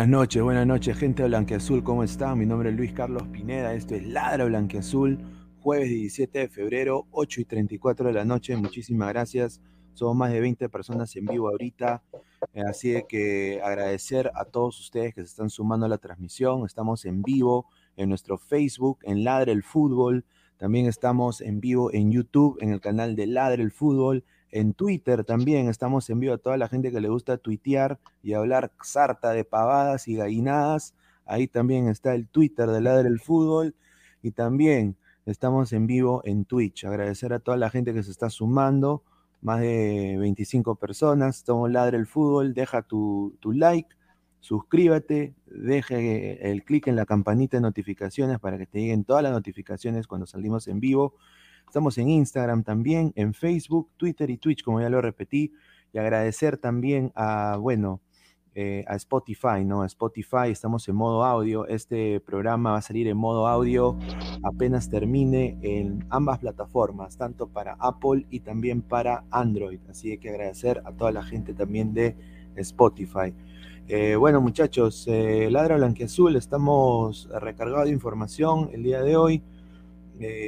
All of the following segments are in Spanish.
Buenas noches, buenas noches, gente de Blanqueazul, ¿cómo están? Mi nombre es Luis Carlos Pineda, esto es Ladra Blanqueazul, jueves 17 de febrero, 8 y 34 de la noche. Muchísimas gracias. Somos más de 20 personas en vivo ahorita, eh, así que agradecer a todos ustedes que se están sumando a la transmisión. Estamos en vivo en nuestro Facebook, en Ladre el Fútbol. También estamos en vivo en YouTube, en el canal de Ladre el Fútbol en Twitter también estamos en vivo a toda la gente que le gusta tuitear y hablar sarta de pavadas y gallinadas. Ahí también está el Twitter de Ladre el Fútbol. Y también Estamos en vivo en Twitch. Agradecer a toda la gente que se está sumando. Más de 25 personas. Estamos Ladre el Fútbol. Deja tu, tu like, suscríbete, deje el clic en la campanita de notificaciones para que te lleguen todas las notificaciones cuando salimos en vivo. Estamos en Instagram también, en Facebook, Twitter y Twitch, como ya lo repetí. Y agradecer también a, bueno, eh, a Spotify, ¿no? Spotify, estamos en modo audio. Este programa va a salir en modo audio apenas termine en ambas plataformas, tanto para Apple y también para Android. Así que agradecer a toda la gente también de Spotify. Eh, bueno, muchachos, eh, Ladra Blanquiazul, estamos recargados de información el día de hoy.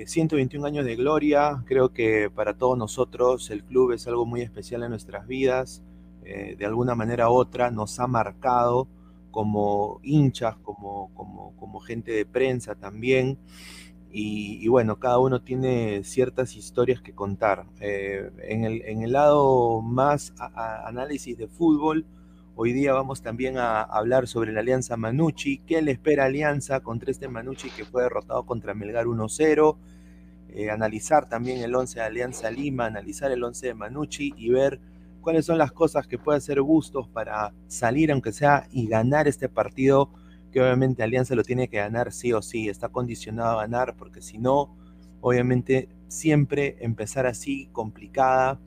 121 años de gloria, creo que para todos nosotros el club es algo muy especial en nuestras vidas. Eh, de alguna manera u otra nos ha marcado como hinchas, como, como, gente de prensa también. Y, bueno, cada uno tiene ciertas historias que contar. Eh, en, el, lado más análisis de fútbol, hoy día vamos también a, hablar sobre la Alianza Manucci. ¿Qué le espera Alianza contra este Manucci que fue derrotado contra Melgar 1-0? Eh, analizar también el 11 de Alianza Lima, analizar el 11 de Manucci y ver cuáles son las cosas que puede hacer Bustos para salir, aunque sea, y ganar este partido, que obviamente Alianza lo tiene que ganar sí o sí, está condicionado a ganar, porque si no, obviamente siempre empezar así, complicada,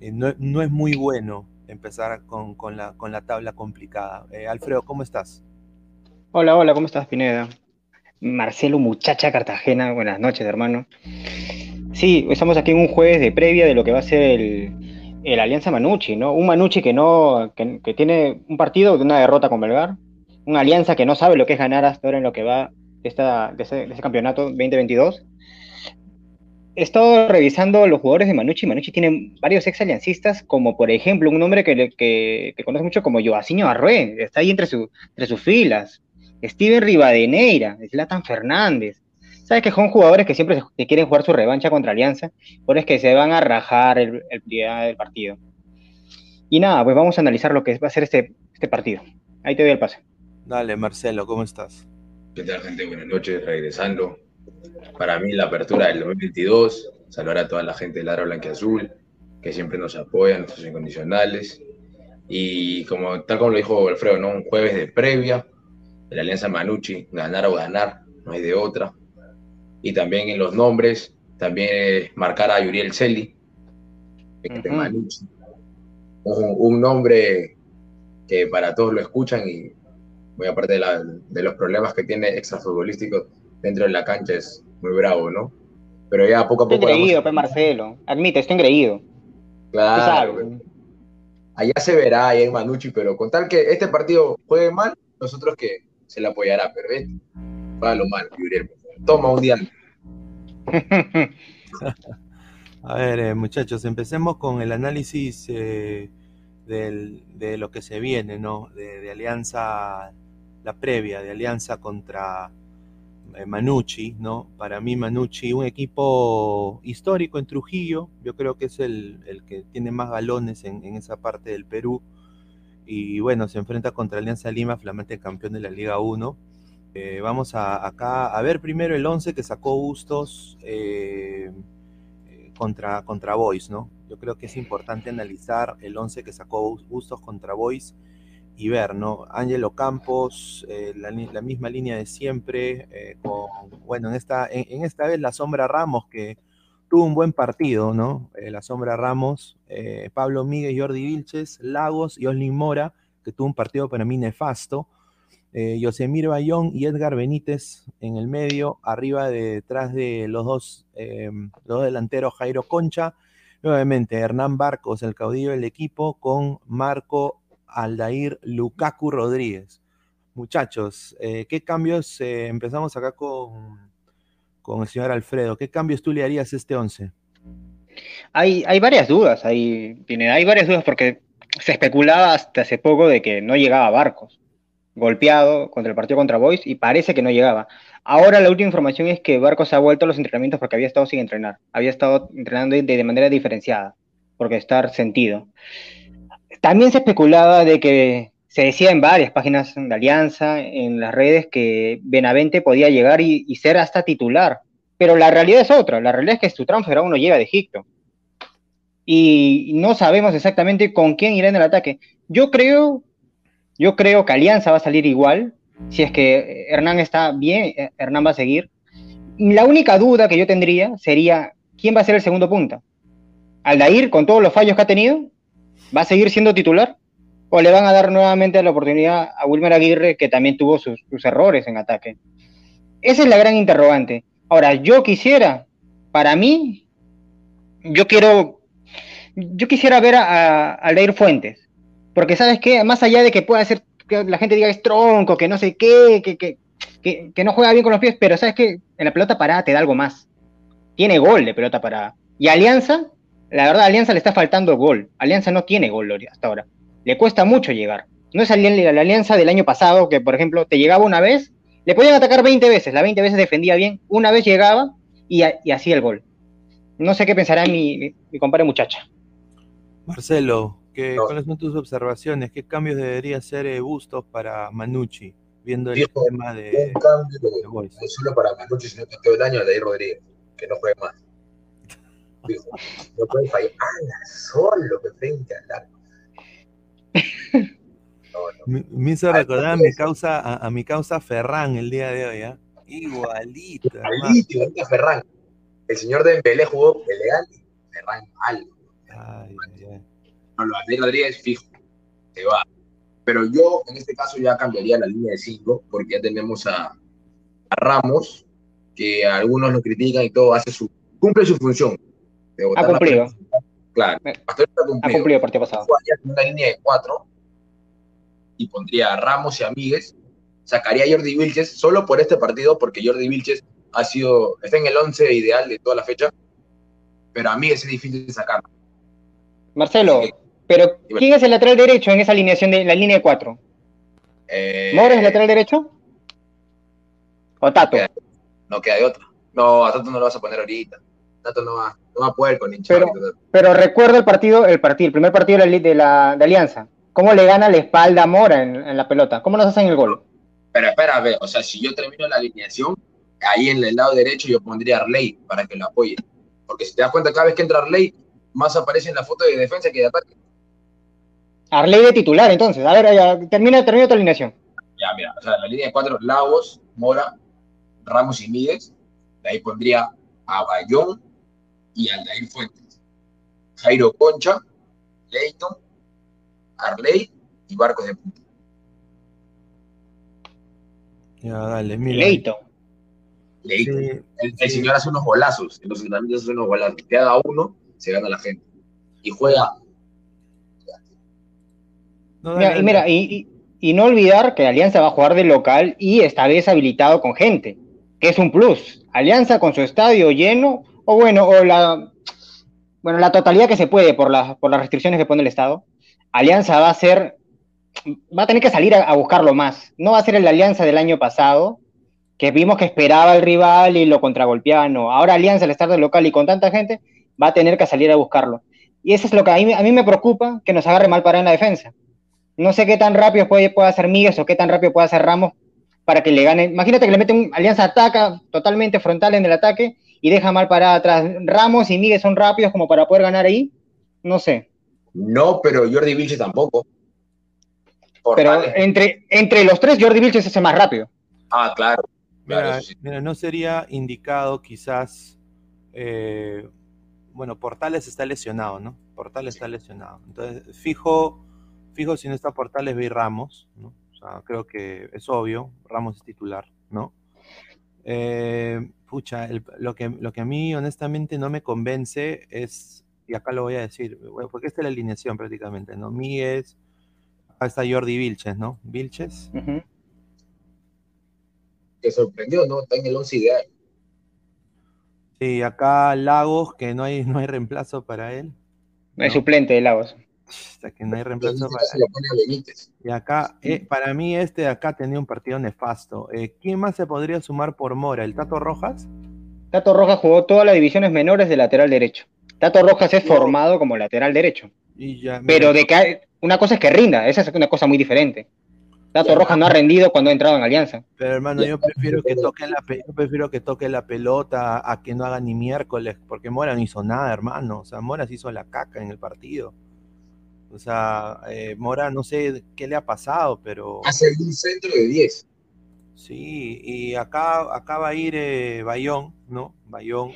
eh, no, es muy bueno empezar con, la, con la, tabla complicada. Eh, Alfredo, ¿cómo estás? Hola, hola, ¿cómo estás, Pineda? Marcelo, muchacha Cartagena, buenas noches, hermano. Sí, estamos aquí en un jueves de previa de lo que va a ser el, el Alianza Manucci, ¿no? Un Manucci que no, que, tiene un partido de una derrota con Belgar, una alianza que no sabe lo que es ganar hasta ahora en lo que va esta, de, ese, campeonato 2022. He estado revisando los jugadores de Manucci. Manucci tiene varios ex aliancistas, como por ejemplo un nombre que, que, que conoce mucho como Joacinho Arrué, está ahí entre, su, entre sus filas. Steven Rivadeneira, Zlatan Fernández, Sabes que son jugadores que siempre quieren jugar su revancha contra Alianza, por es que se van a rajar el, el día del partido. Y nada, pues vamos a analizar lo que va a ser este, este partido. Ahí te doy el pase. Dale, Marcelo, ¿cómo estás? ¿Qué tal, gente? Buenas noches, regresando. Para mí, la apertura del 2022, saludar a toda la gente del Ladro Azul, que siempre nos apoya, nuestros incondicionales. Y como tal como lo dijo Alfredo, ¿no? un jueves de previa, de la Alianza Manucci, ganar o ganar, no hay de otra y también en los nombres, también marcar a Yuriel Celi, un, nombre que para todos lo escuchan y muy aparte de, los problemas que tiene extrafutbolísticos dentro de la cancha es muy bravo, ¿no? Pero ya poco a poco... Estoy engreído, pues Marcelo, admite, estoy engreído. Claro. Allá se verá, ahí en Manucci, pero con tal que este partido juegue mal, nosotros que se le apoyará, pero este, va lo mal, Yuriel toma un día. A ver, eh, muchachos, empecemos con el análisis eh, de lo que se viene, ¿no? De, Alianza, la previa, de Alianza contra Manucci, ¿no? Para mí Manucci, un equipo histórico en Trujillo, yo creo que es el, que tiene más galones en, en, esa parte del Perú. Y bueno, se enfrenta contra Alianza Lima, flamante campeón de la Liga 1 eh, vamos a, acá a ver primero el 11 que sacó Bustos eh, eh, contra, contra Boys, ¿no? Yo creo que es importante analizar el 11 que sacó Bustos contra Boys y ver, ¿no? Ángelo Campos, la, misma línea de siempre, con, bueno, en esta, en, esta vez la Sombra Ramos, que tuvo un buen partido, ¿no? la Sombra Ramos, Pablo Miguel, Jordi Vilches, Lagos y Oslin Mora, que tuvo un partido para mí nefasto eh, Yosemir Bayón y Edgar Benítez en el medio, arriba detrás de los dos, em, los delanteros Jairo Concha, nuevamente Hernán Barcos, el caudillo del equipo, con Marco Aldair Lukaku Rodríguez. Muchachos, eh, ¿qué cambios? Eh, empezamos acá con, con el señor Alfredo. ¿Qué cambios tú le harías a este 11? Hay, hay varias dudas, hay, hay varias dudas porque se especulaba hasta hace poco de que no llegaba Barcos golpeado contra el partido contra Boys y parece que no llegaba. Ahora la última información es que Barcos ha vuelto a los entrenamientos porque había estado sin entrenar. Había estado entrenando de, manera diferenciada, porque estar sentido. También se especulaba de que se decía en varias páginas de Alianza, en las redes, que Benavente podía llegar y, ser hasta titular pero la realidad es otra. La realidad es que su transfer aún no llega de Egipto. Y no sabemos exactamente con quién irá en el ataque. Yo creo, yo creo que Alianza va a salir igual. Si es que Hernán está bien, eh, Hernán va a seguir. La única duda que yo tendría sería quién va a ser el segundo punta. Aldair, con todos los fallos que ha tenido, ¿va a seguir siendo titular? ¿O le van a dar nuevamente la oportunidad a Wilmer Aguirre, que también tuvo sus, errores en ataque? Esa es la gran interrogante. Ahora, yo quisiera, para mí, yo quiero, yo quisiera ver a, Aldair Fuentes, porque sabes qué, más allá de que pueda ser, que la gente diga es tronco, que no sé qué, que, que, que no juega bien con los pies, pero sabes que en la pelota parada te da algo más. Tiene gol de pelota parada. Y Alianza la verdad, Alianza le está faltando gol. Alianza no tiene gol hasta ahora. Le cuesta mucho llegar. No es la Alianza del año pasado, que por ejemplo te llegaba una vez, le podían atacar 20 veces, la 20 veces defendía bien, una vez llegaba y, hacía el gol. No sé qué pensará mi, mi compadre muchacha. Marcelo, ¿cuáles son tus observaciones? ¿Qué cambios debería hacer eh, Bustos para Manucci? Viendo el tema de. Un cambio, no solo para Manucci, sino que todo el año de Rodríguez, que no juegue más no puede fallar solo que frente al arco. Me, hizo recordar a mi causa, a, mi causa Ferran el día de hoy, ¿eh? Igualito. Igualito, igualito a Ferran. El señor de Dembélé jugó elegante, Ferran mal. Ay, No, lo de Rodríguez fijo, se va. Pero yo en este caso ya cambiaría la línea de 5 porque ya tenemos a, a Ramos, que algunos lo critican y todo, hace su, cumple su función ha cumplido. Claro, ha cumplido. el partido pasado. Una línea de cuatro y pondría a Ramos y a Míguez. Sacaría a Jordi Vilches solo por este partido, porque Jordi Vilches ha sido, está en el 11 ideal de toda la fecha, pero a mí es difícil de sacar. Marcelo, pero ¿quién es el lateral derecho en esa alineación de la línea de cuatro? Eh, ¿Mora es el lateral derecho? ¿O Tato? No queda, de otra. No, a Tato no lo vas a poner ahorita. Tato no va no va a poder con Pero, pero recuerdo el partido, el partido, el primer partido de la, de Alianza. ¿Cómo le gana la espalda a Mora en, la pelota? ¿Cómo nos hacen el gol? Pero espera, a ver, o sea, si yo termino la alineación, ahí en el lado derecho yo pondría a Arley para que lo apoye. Porque si te das cuenta, cada vez que entra Arley, más aparece en la foto de defensa que de ataque. Arley de titular, entonces. A ver, ya, termina, termina tu alineación. Ya, mira, o sea, la línea de cuatro, Lagos, Mora, Ramos y Míguez. De ahí pondría a Bayón, y Aldair Fuentes. Jairo Concha, Leighton, Arley y Barcos de Punta. Ya, dale, mira. Leighton. Leighton. el, señor hace unos golazos. En los entrenamientos hace unos golazos. Te haga uno, se gana la gente. Y juega. mira, y, mira y, y, no olvidar que Alianza va a jugar de local y esta vez habilitado con gente, que es un plus. Alianza con su estadio lleno o bueno, o la, bueno, la totalidad que se puede por, por las restricciones que pone el Estado, Alianza va a ser, va a tener que salir a, buscarlo más. No va a ser la Alianza del año pasado, que vimos que esperaba al rival y lo contragolpeaba, no. Ahora Alianza, al estar de local y con tanta gente, va a tener que salir a buscarlo. Y eso es lo que a mí, a mí me preocupa, que nos agarre mal para en la defensa. No sé qué tan rápido puede, puede hacer Miguel o qué tan rápido puede hacer Ramos para que le gane. Imagínate que le mete un Alianza ataca totalmente frontal en el ataque y deja mal para atrás. Ramos y Miguel son rápidos como para poder ganar ahí. No sé. No, pero Jordi Vilches tampoco. pero entre, entre los tres, Jordi Vilches es el más rápido. Ah, claro. mira, no sería indicado quizás. Eh, bueno, Portales está lesionado, ¿no? Portales está lesionado. Entonces, fijo, fijo si no está Portales, ve Ramos, ¿no? O sea, creo que es obvio, Ramos es titular, ¿no? Eh, pucha, lo, que, lo que a mí honestamente no me convence es, y acá lo voy a decir, porque esta es la alineación prácticamente, ¿no? Míguez, acá está Jordi Vilches, ¿no? Vilches. Que sorprendió, ¿no? Está en el 11 ideal. Sí, acá Lagos, que no hay, no hay reemplazo para él. No hay suplente de Lagos. Que no hay reemplazo para. Y acá, eh, para mí este de acá tenía un partido nefasto. Eh, ¿Quién más se podría sumar por Mora? ¿El Tato Rojas? Tato Rojas jugó todas las divisiones menores de lateral derecho. Tato Rojas es formado como lateral derecho. Pero de que una cosa es que rinda, esa es una cosa muy diferente. Tato Rojas no ha rendido cuando ha entrado en Alianza. Pero hermano, yo prefiero que toque la yo prefiero que toque la pelota a que no haga ni miércoles, porque Mora no hizo nada, hermano. O sea, Mora se hizo la caca en el partido. O sea, eh, Mora no sé qué le ha pasado, pero. Hace un centro de 10. Sí, y acá, acá va a ir eh, Bayón, ¿no? Bayón.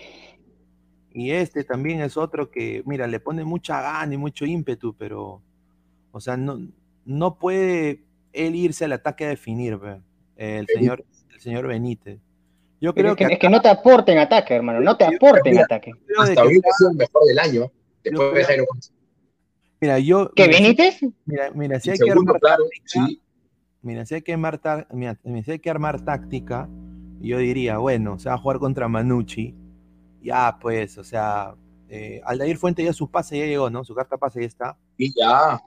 Y este también es otro que, mira, le pone mucha gana y mucho ímpetu, pero, o sea, no, no puede él irse al ataque a definir, el señor, el señor Benítez. Yo creo que, es que no te aporte en ataque, hermano, no te aporte en ataque. Hasta hoy ha sido el mejor del año, después de Jairo Mira, yo. ¿Qué Benítez? Mira, mira, si hay que armar claro, táctica, mira, si hay que armar, mira, si hay que armar táctica, yo diría, bueno, se va a jugar contra Manucci. Ya, pues, o sea, eh, Aldair Fuente ya su pase ya llegó, ¿no? Su carta pase ya está. Y ya.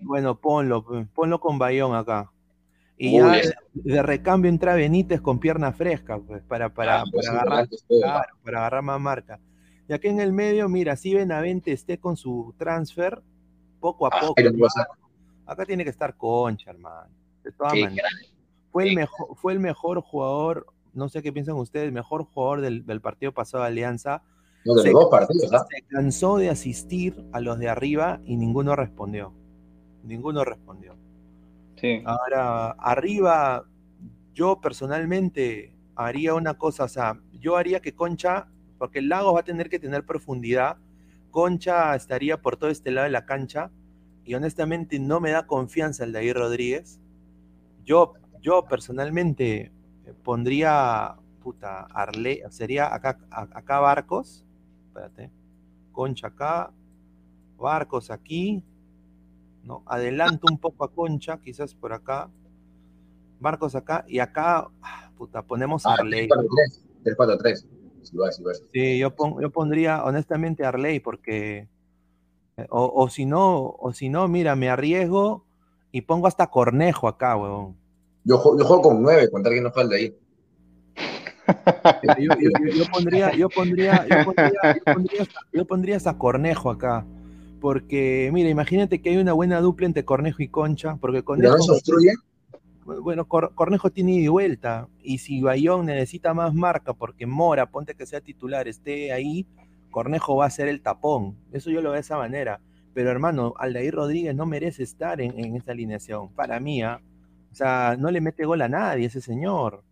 Bueno, ponlo, ponlo con Bayón acá. Y ya de, recambio entra Benítez con pierna fresca, pues, para, para, ah, pues agarrar, para agarrar más marca. Y aquí en el medio, mira, si Benavente esté con su transfer, poco a ah, poco. acá tiene que estar Concha, hermano. De todas maneras. Fue el, mejor, fue el mejor jugador, no sé qué piensan ustedes, mejor jugador del, del partido pasado de Alianza se, ¿ah? Se cansó de asistir a los de arriba y ninguno respondió. Ninguno respondió. Ahora, arriba, yo personalmente haría una cosa, o sea, yo haría que Concha, porque el lago va a tener que tener profundidad, Concha estaría por todo este lado de la cancha y honestamente no me da confianza el de ahí Rodríguez. Yo, yo personalmente pondría, puta, Arle, sería acá, acá Barcos, espérate, Concha acá, Barcos aquí, ¿no? Adelanto un poco a Concha, quizás por acá, Barcos acá, y acá, ah, puta, ponemos a Arley. 3-4-3. Sí, yo, yo pondría honestamente Arley porque eh, o, si no, o si no, mira, me arriesgo y pongo hasta Cornejo acá, huevón. Yo, yo juego con 9, contar que no falta ahí. Yo, pondría, yo, pondría, yo, pondría, yo, pondría, hasta Cornejo acá. Porque, mira, imagínate que hay una buena dupla entre Cornejo y Concha. Porque Cornejo. Bueno, Cornejo tiene ida y vuelta. Y si Bayón necesita más marca, porque Mora, ponte que sea titular, esté ahí, Cornejo va a ser el tapón. Eso yo lo veo de esa manera. Pero hermano, Aldair Rodríguez no merece estar en, en esta alineación. Para mí, ¿ah? o sea, no le mete gol a nadie ese señor.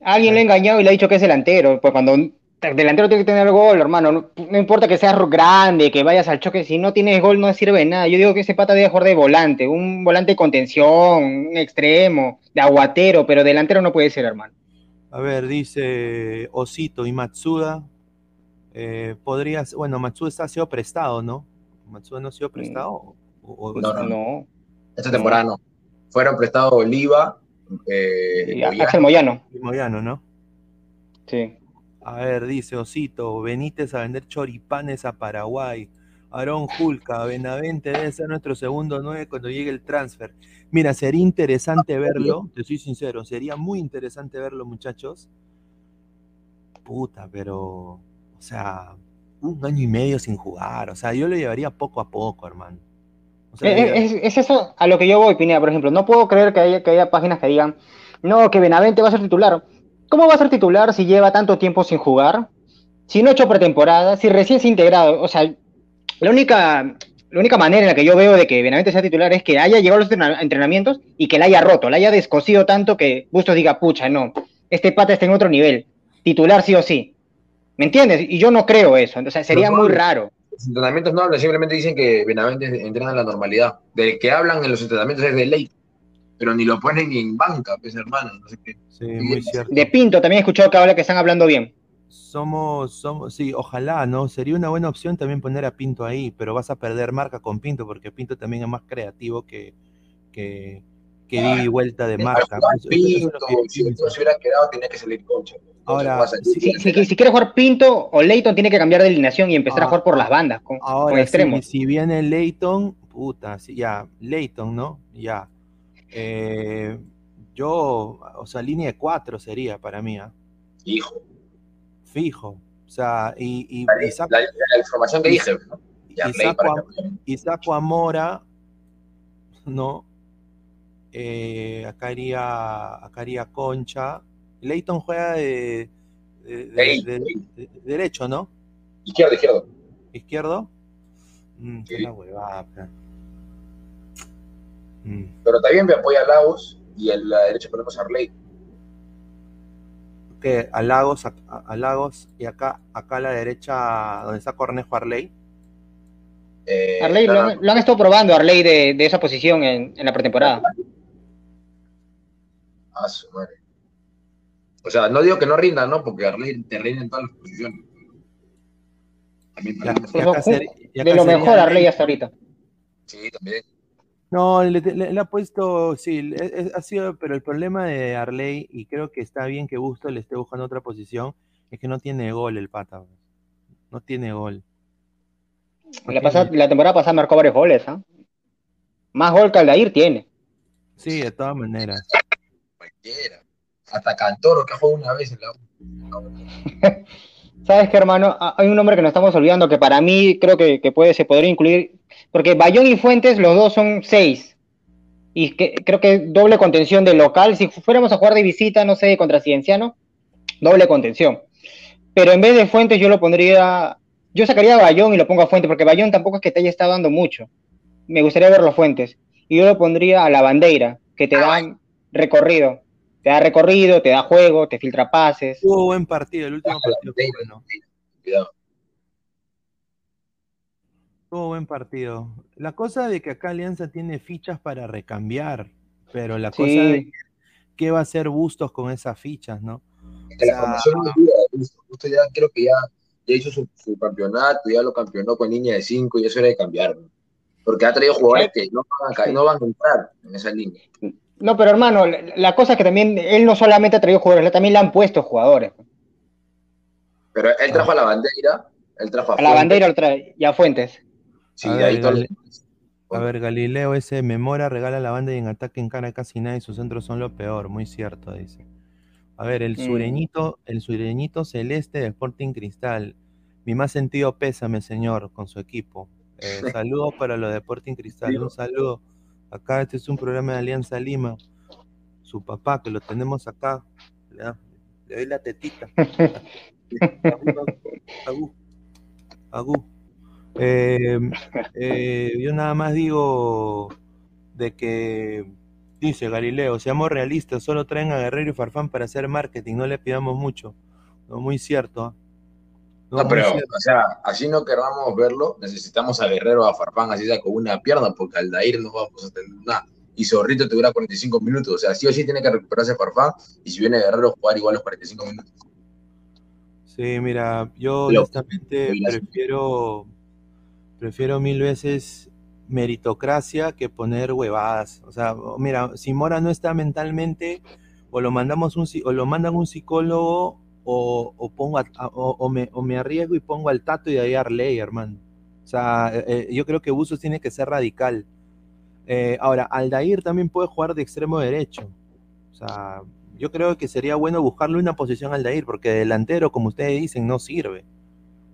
Alguien le ha engañado y le ha dicho que es delantero. Pues cuando delantero tiene que tener gol, hermano. No, importa que seas grande, que vayas al choque. Si no tienes gol, no sirve de nada. Yo digo que ese pata debe jugar de volante. Un volante de contención, un extremo, de aguatero, pero delantero no puede ser, hermano. A ver, dice Osito y Matsuda. Eh, podrías, bueno, Matsuda está, ha sido prestado, ¿no? Matsuda no ha sido prestado. no, no, Esta temporada no. Fueron prestados Oliva, eh, Axel Moyano. Moyano, ¿no? Sí. A ver, dice Osito, Benítez a vender choripanes a Paraguay. Aarón Julca, Benavente debe ser nuestro segundo nueve cuando llegue el transfer. Mira, sería interesante verlo, te soy sincero, sería muy interesante verlo, muchachos. Puta, pero, o sea, un año y medio sin jugar, o sea, yo lo llevaría poco a poco, hermano. Eh, eh, es, eso a lo que yo voy, Pineda, por ejemplo. No puedo creer que haya, que haya páginas que digan, no, que Benavente va a ser titular. ¿Cómo va a ser titular si lleva tanto tiempo sin jugar? Si no ha hecho pretemporada, si recién se ha integrado. O sea, la única, la única manera en la que yo veo de que Benavente sea titular es que haya llegado a los entrenamientos y que la haya roto, la haya descosido tanto que Bustos diga, pucha, no, este pata está en otro nivel. Titular sí o sí. ¿Me entiendes? Y yo no creo eso. O sea, sería muy raro los entrenamientos no hablan, simplemente dicen que Benavente entrena en la normalidad. Del que hablan en los entrenamientos es de ley, pero ni lo ponen ni en banca, pues hermano, no sé qué. Sí, muy cierto. De Pinto también he escuchado que habla que están hablando bien. Somos, somos, sí, ojalá, ¿no? Sería una buena opción también poner a Pinto ahí, pero vas a perder marca con Pinto, porque Pinto también es más creativo que, que, que di vuelta de marca. Pinto, si se hubiera quedado, tenía que salir concha. Ahora, si, si, quiere jugar Pinto o Leighton, tiene que cambiar de alineación y empezar a jugar por las bandas, con, ahora, extremos. Si, viene Leighton, puta, ya, Leighton, ¿no? Ya. Eh, yo, o sea, línea de cuatro sería para mí. ¿ah? Fijo. Fijo. O sea, y, y, la, información que dije, ¿no? y, saco a, Mora ¿no? Eh, acá, iría, acá iría Concha. Leighton juega de, derecho, ¿no? Izquierdo, izquierdo. ¿Izquierdo? Mm, qué Sí. la huevada. Mm. Pero también me apoya a Lagos y en la derecha ponemos a Arley. que a Lagos, a, a Lagos y acá, acá a la derecha donde está Cornejo Arley. Eh, Arley, lo, han- lo han estado probando, Arley, de, de esa posición en, en la pretemporada. a su madre. O sea, no digo que no rinda, ¿no? Porque Arley te rinda en todas las posiciones. También Y para acá- mí. y acá Ojo, ser- y acá De lo mejor Arley hasta ahorita. Sí, también. No, le, le- le ha puesto, sí, le- es- ha sido, pero el problema de Arley, y creo que está bien que Busto le esté buscando otra posición, es que no tiene gol el pata. pues. No tiene gol. No La, tiene- pasada- la temporada pasada marcó varios goles, ¿ah? Más gol que Aldair tiene. Sí, de todas maneras. Cualquiera. Hasta Cantoro, que ha jugado una vez en la U. ¿Sabes qué, hermano? Ah, Hay un nombre que nos estamos olvidando que para mí creo que, que puede, se podría incluir, porque Bayón y Fuentes, los dos son seis. Y que, creo que doble contención de local. Si fuéramos a jugar de visita, no sé, contra Cienciano, doble contención. Pero en vez de Fuentes, yo lo pondría. Yo sacaría a Bayón y lo pongo a Fuentes, porque Bayón tampoco es que te haya estado dando mucho. Me gustaría verlo a Fuentes. Y yo lo pondría a la bandera, que te da recorrido. Te da recorrido, te da juego, te filtra pases. Tuvo buen partido, el último Ah, partido bueno. Cuidado. Tuvo buen partido. La cosa de que acá Alianza tiene fichas para recambiar, pero la Sí. cosa de qué va a hacer Bustos con esas fichas, ¿no? Que la sea, formación no ayuda. Justo, justo ya creo que ya, ya hizo su, su campeonato, ya lo campeonó con línea de 5 y eso era de cambiar. ¿no? Porque ha traído jugadores que no van, a, ca- no van a entrar en esa línea. No, pero hermano, la, cosa es que también él no solamente ha traído jugadores, también le han puesto jugadores. Pero él trajo a la bandera, él trajo a, A la bandera lo trae, y a Fuentes. Sí, A ver, A Galileo ese Memora regala la banda y en ataque en cara casi nadie, sus centros son lo peor, muy cierto, dice. A ver, el Mm. sureñito, el sureñito celeste de Sporting Cristal. Mi más sentido pésame, señor, con su equipo. Eh, saludos para los de Sporting Cristal, un saludo. Acá este es un programa de Alianza Lima. Su papá, que lo tenemos acá. Le, da- le doy la tetita. Agú, agú. Eh, eh, yo nada más digo de que, dice Galileo, seamos realistas, solo traen a Guerrero y Farfán para hacer marketing, no le pidamos mucho. No, muy cierto. ¿ah? No, pero, cierto. o sea, así no queramos verlo, necesitamos a Guerrero, a Farfán, así sea con una pierna, porque al Dair no vamos a tener nada. Y Zorrito te dura 45 minutos, o sea, sí o sí tiene que recuperarse Farfán, y si viene Guerrero, jugar igual los 45 minutos. Sí, mira, yo Lo- honestamente prefiero, prefiero mil veces meritocracia que poner huevadas. O sea, mira, si Mora no está mentalmente, o lo mandamos un, o lo mandan un psicólogo, o, pongo a- a- o, me, arriesgo y pongo al tato y de ahí a Arley, hermano. O sea, eh, eh, yo creo que Busos tiene que ser radical. Eh, ahora, Aldair también puede jugar de extremo derecho. O sea, yo creo que sería bueno buscarle una posición al Aldair, porque delantero, como ustedes dicen, no sirve.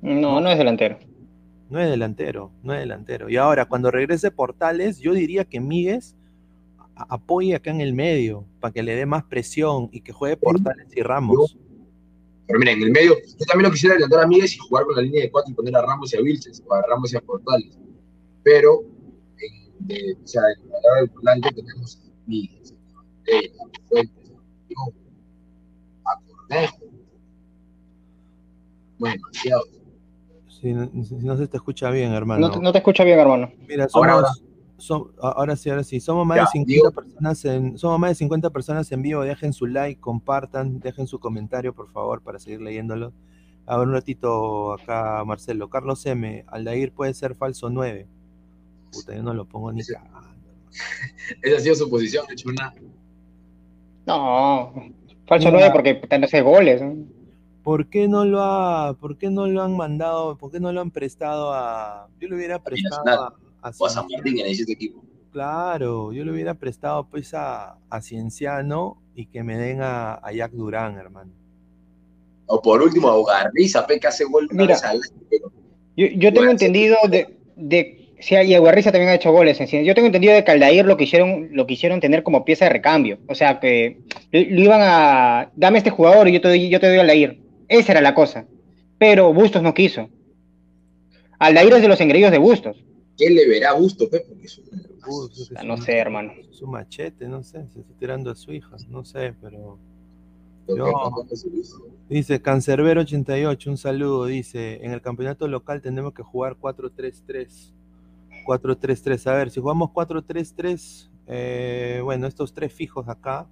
No, no es delantero. No es delantero, no es delantero. Y ahora, cuando regrese Portales, yo diría que Míguez apoye acá en el medio, para que le dé más presión y que juegue Portales y Ramos. Pero mira, en el medio, yo también lo quisiera adelantar a Miguel y jugar con la línea de 4 y poner a Ramos y a Vilches, o a Ramos y a Portales. Pero, en, de, o sea, en la del volante tenemos a Miguel, a Fuentes, a Diego, a Cornejo. Bueno, demasiado. Si no, si no se te escucha bien, hermano. No, te- no te escucho bien, hermano. Mira, somos, Ahora, ahora sí, ahora sí. Somos más Ya, de 50 digo- personas en, somos más de 50 personas en vivo. Dejen su like, compartan, dejen su comentario, por favor, para seguir leyéndolo. A ver un ratito acá, Marcelo. Carlos M. Aldair puede ser falso 9. Puta, yo no lo pongo ni cagando. Esa ha sido su posición, de hecho, una. No, falso Mira. 9 porque te hace goles. ¿no? ¿Por qué no lo ha, por qué no lo han mandado, por qué no lo han prestado a, yo le hubiera prestado a, a O a San Martín en ese equipo. claro, yo le hubiera prestado pues a, a Cienciano y que me den a, a Jack Durán, hermano. O por último, a Ugarriza, que hace gol Mira. al Yo, yo tengo Bueno, entendido de, de Sí, y Aguarriza también ha hecho goles. Yo tengo entendido de Caldair lo quisieron, lo quisieron tener como pieza de recambio. O sea, que lo, iban a. Dame este jugador y yo te doy, yo te doy a Aldair. Esa era la cosa. Pero Bustos no quiso. Aldair es de los engreídos de Bustos. ¿Qué le verá a Bustos, Pepe? no sé, hermano. Su machete, no sé. Se está tirando a su hija. No sé, pero. dice Cancerbero88, un saludo. Dice: En el campeonato local tenemos que jugar 4-3-3. 4-3-3. A ver, si jugamos 4-3-3, eh, bueno, estos tres fijos acá,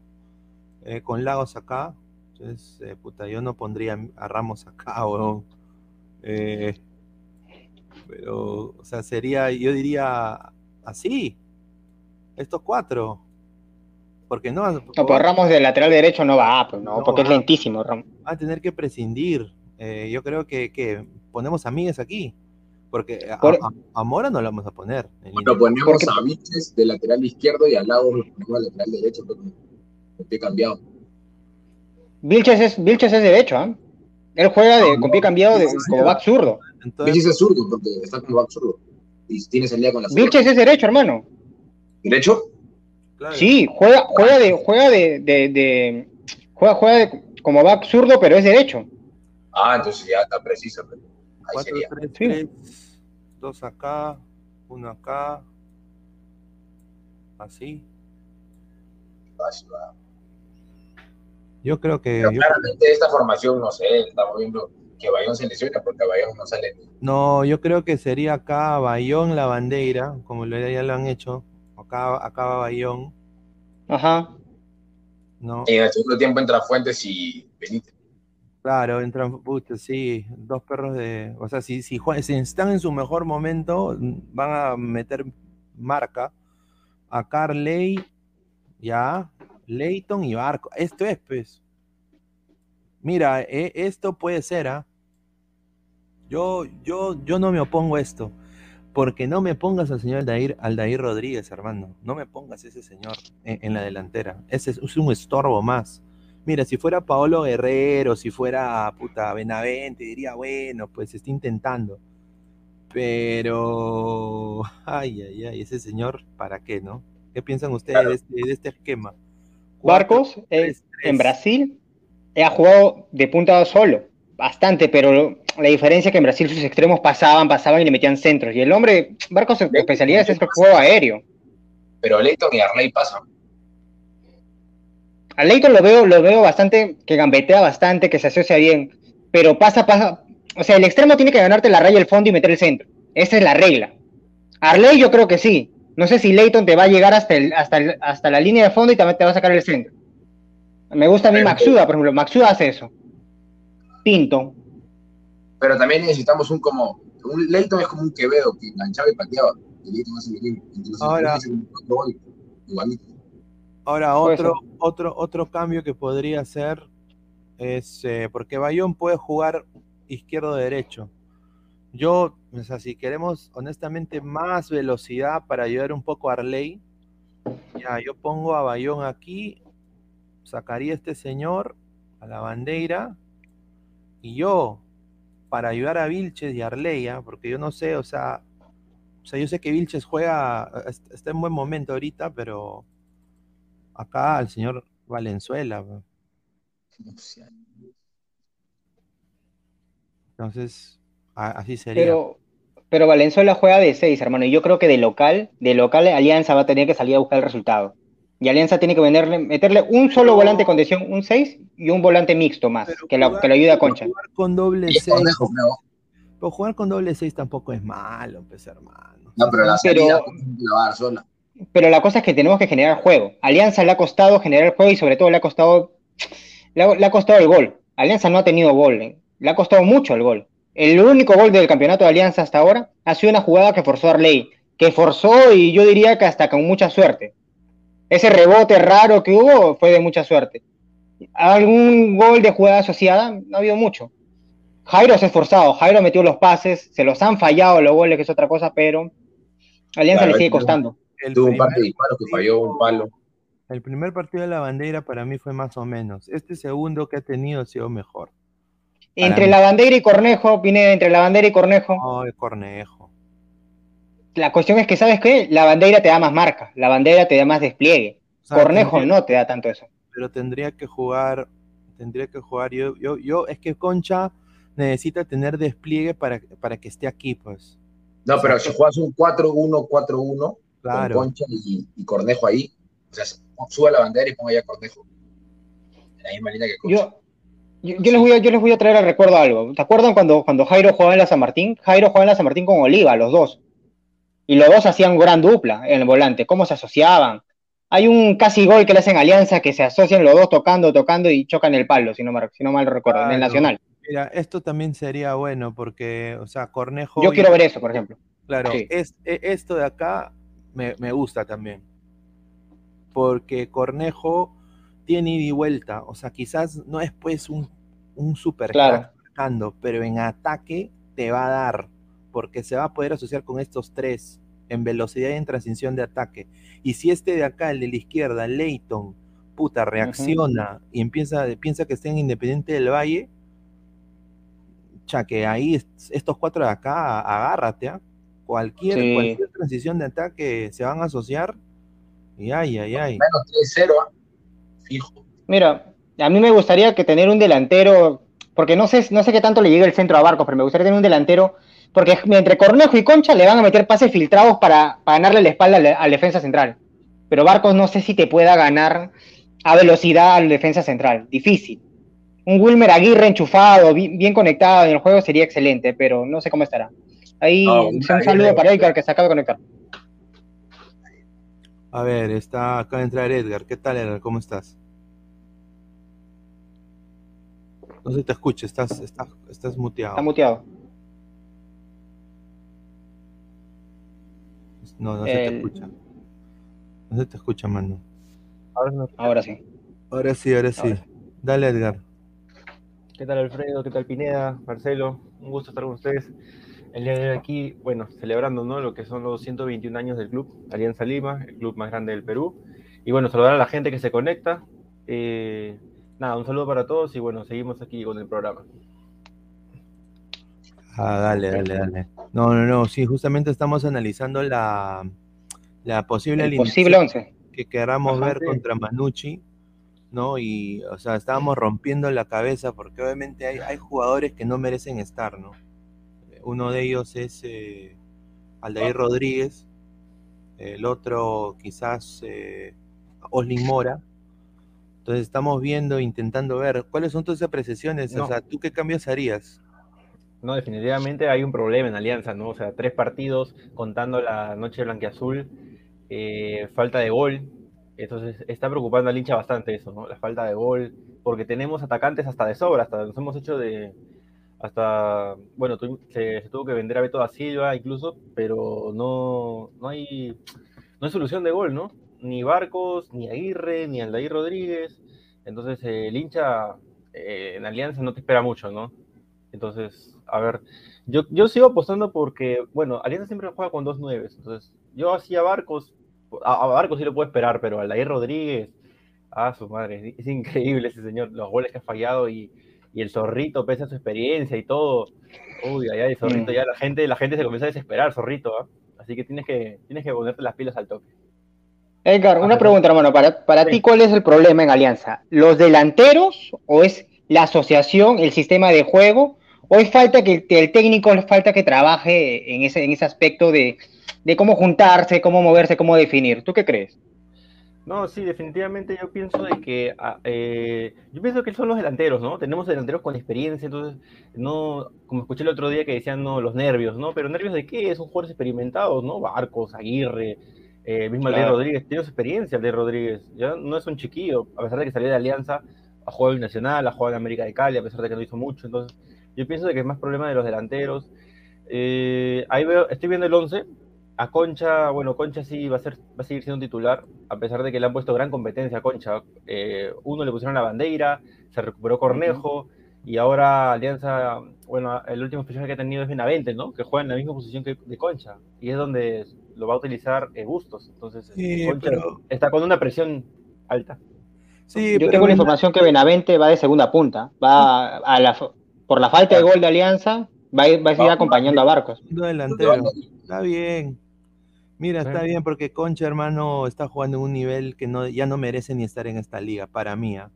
eh, con Lagos acá. Entonces, eh, puta, yo no pondría a Ramos acá, o pero, o sea, sería, yo diría así, estos cuatro. Porque no. No, pues Ramos de lateral derecho no va, pues no, porque es lentísimo, Ramos. Va a tener que prescindir. yo creo que, que ponemos a Míguez aquí. Porque a, Mora no lo vamos a poner. Lo ponemos a Viches de lateral izquierdo y al lado lo ponemos lateral derecho, pero con pie cambiado. Vilches es, Vilches es derecho, ¿ah? Él juega de, con pie cambiado de, como back zurdo. Vilches es zurdo porque está como back zurdo. Y tiene salida con la. Vilches es derecho, hermano. ¿Derecho? Sí, juega, juega de, juega de, de, juega, juega de, como back zurdo, pero es derecho. Ah, entonces ya está preciso. Pero... 4, 3, 3, 2 acá, 1 acá, así. Yo creo que. Pero claramente esta formación, no sé, estamos viendo que Bayón se lesiona porque Bayón no sale. No, yo creo que sería acá Bayón la bandera, como ya lo han hecho. Acá, acá va Bayón. Ajá. No. Y en el segundo tiempo entra Fuentes y Benítez. Claro, entran, sí, dos perros de. O sea, si, si, si, están en su mejor momento, van a meter marca a Carley, ya, Leighton y Barco. Esto es, pues. Mira, e, esto puede ser, ¿ah? Yo, yo, yo no me opongo a esto. Porque no me pongas al señor Aldair, Aldair Rodríguez, hermano. No me pongas ese señor en, la delantera. Ese es un estorbo más. Mira, si fuera Paolo Guerrero, si fuera puta Benavente, diría, bueno, pues está intentando. Pero, ay, ay, ay, ese señor, ¿para qué, no? ¿Qué piensan ustedes de, este, de, este, esquema? Barcos, en Brasil, ha jugado de punta solo, bastante, pero la diferencia es que en Brasil sus extremos pasaban, pasaban y le metían centros. Y el hombre, Barcos, su especialidad es el juego aéreo. Pero Leighton y Arley pasan. A Leighton lo veo, lo veo bastante, que gambetea bastante, que se asocia bien, pero pasa, pasa, o sea, el extremo tiene que ganarte la raya del fondo y meter el centro. Esa es la regla. Arley yo creo que sí. No sé si Leighton te va a llegar hasta, el, hasta, hasta la línea de fondo y también te va a sacar el centro. Me gusta a mí Maxuda, por ejemplo. Maxuda hace eso. Pinto. Pero también necesitamos un como. Un Leighton es como un Quevedo que enganchaba y pateaba. Ahora, igualito. Ahora, otro, otro, otro cambio que podría ser es eh, porque Bayón puede jugar izquierdo-derecho. Yo, o sea, si queremos honestamente más velocidad para ayudar un poco a Arley, ya yo pongo a Bayón aquí, sacaría a este señor a la bandera y yo, para ayudar a Vilches y a Arleya, porque yo no sé, o sea, o sea, yo sé que Vilches juega, está en buen momento ahorita, pero acá al señor Valenzuela. Entonces, así sería. Pero Valenzuela juega de 6, hermano, y yo creo que de local, de local Alianza va a tener que salir a buscar el resultado. Y Alianza tiene que meterle un solo volante con condición, un 6, y un volante mixto más, que, lo ayude a Concha. Jugar con doble 6. Pero jugar con doble 6 tampoco es malo, pues, hermano. No, pero la salida pero, sola pero la cosa es que tenemos que generar juego. Alianza le ha costado generar juego y sobre todo le ha costado, le ha, costado el gol. Alianza no ha tenido gol, ¿eh? le ha costado mucho el gol. El único gol del campeonato de Alianza hasta ahora ha sido una jugada que forzó a Arley, que forzó y yo diría que hasta con mucha suerte. Ese rebote raro que hubo fue de mucha suerte. ¿Algún gol de jugada asociada? No ha habido mucho. Jairo se ha esforzado, Jairo metió los pases, se los han fallado los goles, que es otra cosa, pero Alianza le sigue costando el Tuvo un par de disparos que falló un palo. El primer partido de la bandera para mí fue más o menos. Este segundo que ha tenido ha sido mejor. Entre la bandera y Cornejo, Pineda, entre la bandera y Cornejo. No, Cornejo. la cuestión es que, ¿sabes qué? La bandera te da más marca, la bandera te da más despliegue. Cornejo no te da tanto eso. Pero tendría que jugar, tendría que jugar, yo, yo, yo, es que Concha necesita tener despliegue para, para que esté aquí, pues. No, pero si juegas un 4-1-4-1 con Concha y, Cornejo ahí, o sea, suba la bandera y ponga ya Cornejo. En la misma línea que Concha. Yo, yo, les voy a, yo les voy a traer al recuerdo algo. ¿Te acuerdan cuando, cuando Jairo jugaba en la San Martín? Jairo jugaba en la San Martín con Oliva, los dos. Y los dos hacían gran dupla en el volante. ¿Cómo se asociaban? Hay un casi gol que le hacen alianza que se asocian los dos tocando, tocando y chocan el palo, si no, si no mal recuerdo, en el Nacional. Mira, esto también sería bueno porque, o sea, Cornejo. Yo quiero ver eso, por ejemplo. Claro, es, e, esto de acá me, gusta también. Porque Cornejo tiene ida y vuelta. O sea, quizás no es pues un, un super claro. pero en ataque te va a dar. Porque se va a poder asociar con estos tres en velocidad y en transición de ataque. Y si este de acá, el de la izquierda, Leighton, puta, reacciona y empieza, piensa que está en Independiente del Valle, que ahí estos cuatro de acá, agárrate, ¿ah? cualquier, cualquier transición de ataque se van a asociar y ay, ay, ay. Menos 3-0, ¿ah? Fijo. Mira, a mí me gustaría que tener un delantero, porque no sé, no sé qué tanto le llega el centro a Barcos, pero me gustaría tener un delantero, porque entre Cornejo y Concha le van a meter pases filtrados para, ganarle la espalda al, defensa central. Pero Barcos no sé si te pueda ganar a velocidad al defensa central. Difícil un Wilmer Aguirre enchufado, bien, conectado en el juego sería excelente, pero no sé cómo estará. Ahí un saludo para Edgar que se acaba de conectar. A ver, está acá de entrar Edgar. ¿Qué tal, Edgar? ¿Cómo estás? No se te escucha, estás, estás, estás muteado. Está muteado. No, no se te escucha. No se te escucha, mano. Ahora, sí. Ahora sí, ahora sí. Dale, Edgar. ¿Qué tal Alfredo? ¿Qué tal Pineda? Marcelo, un gusto estar con ustedes. El día de hoy aquí, bueno, celebrando ¿no? lo que son los 121 años del club, Alianza Lima, el club más grande del Perú. Y bueno, saludar a la gente que se conecta. Eh, nada, un saludo para todos y bueno, seguimos aquí con el programa. Ah, dale, dale, dale. No, no, no, sí, justamente estamos analizando la, la posible el posible 11 que queramos ver contra Manucci ¿no? Y, o sea, estábamos rompiendo la cabeza porque obviamente hay, jugadores que no merecen estar, ¿no? Uno de ellos es eh, Aldair Rodríguez, el otro quizás eh, Oslin Mora. Entonces estamos viendo, intentando ver cuáles son tus apreciaciones, o sea, ¿tú qué cambios harías? No, definitivamente hay un problema en Alianza, ¿no? O sea, tres partidos contando la noche blanqueazul, eh, falta de gol, entonces está preocupando al hincha bastante eso, ¿no? La falta de gol, porque tenemos atacantes hasta de sobra, hasta nos hemos hecho de, hasta, bueno, se, tuvo que vender a Beto da Silva incluso, pero no, no, hay, no hay solución de gol, ¿no? Ni Barcos, ni Aguirre, ni Aldair Rodríguez. Entonces el hincha eh, en Alianza no te espera mucho, ¿no? Entonces, a ver, yo, yo sigo apostando porque, bueno, Alianza siempre juega con dos nueves, entonces yo hacía Barcos a, Barco sí lo puedo esperar, pero Aldair Rodríguez, ah, su madre, es, increíble ese señor, los goles que ha fallado y, el zorrito, pese a su experiencia y todo. Uy, allá el zorrito, ya la gente, la gente se comienza a desesperar, zorrito, ¿ah? Así que tienes que, tienes que ponerte las pilas al toque. Edgar, una pregunta, hermano. Para, para ti, ¿cuál es el problema en Alianza? ¿Los delanteros o es la asociación, el sistema de juego? ¿O es falta que el técnico falta que trabaje en ese, en ese aspecto de, de cómo juntarse, cómo moverse, cómo definir. ¿Tú qué crees? No, sí, definitivamente yo pienso de que ah, eh, yo pienso que son los delanteros, ¿no? Tenemos delanteros con experiencia, entonces no, como escuché el otro día que decían no los nervios, ¿no? Pero nervios de qué? Son jugadores experimentados, ¿no? Barcos, Aguirre, eh, mismo el de Rodríguez, tiene experiencia el de Rodríguez, ya no es un chiquillo, a pesar de que salió de Alianza, a jugar en Nacional, a jugar en América de Cali, a pesar de que no hizo mucho, entonces yo pienso de que es más problema de los delanteros. Eh, ahí veo, estoy viendo el 11 a Concha, bueno, Concha sí va a, ser, va a seguir siendo un titular, a pesar de que le han puesto gran competencia a Concha. Eh, uno le pusieron la bandera, se recuperó Cornejo, y ahora Alianza, bueno, el último fichaje que ha tenido es Benavente, ¿no? Que juega en la misma posición que de Concha, y es donde lo va a utilizar eh, Bustos. Entonces, Concha está con una presión alta. Sí, Yo tengo la información que Benavente va de segunda punta, va a la, por la falta de gol de Alianza, va a, va a seguir acompañando a Barcos. Delantero. Está bien. Mira, está bien porque Concha, hermano, está jugando en un nivel que no, ya no merece ni estar en esta liga, para mí. ¿ah?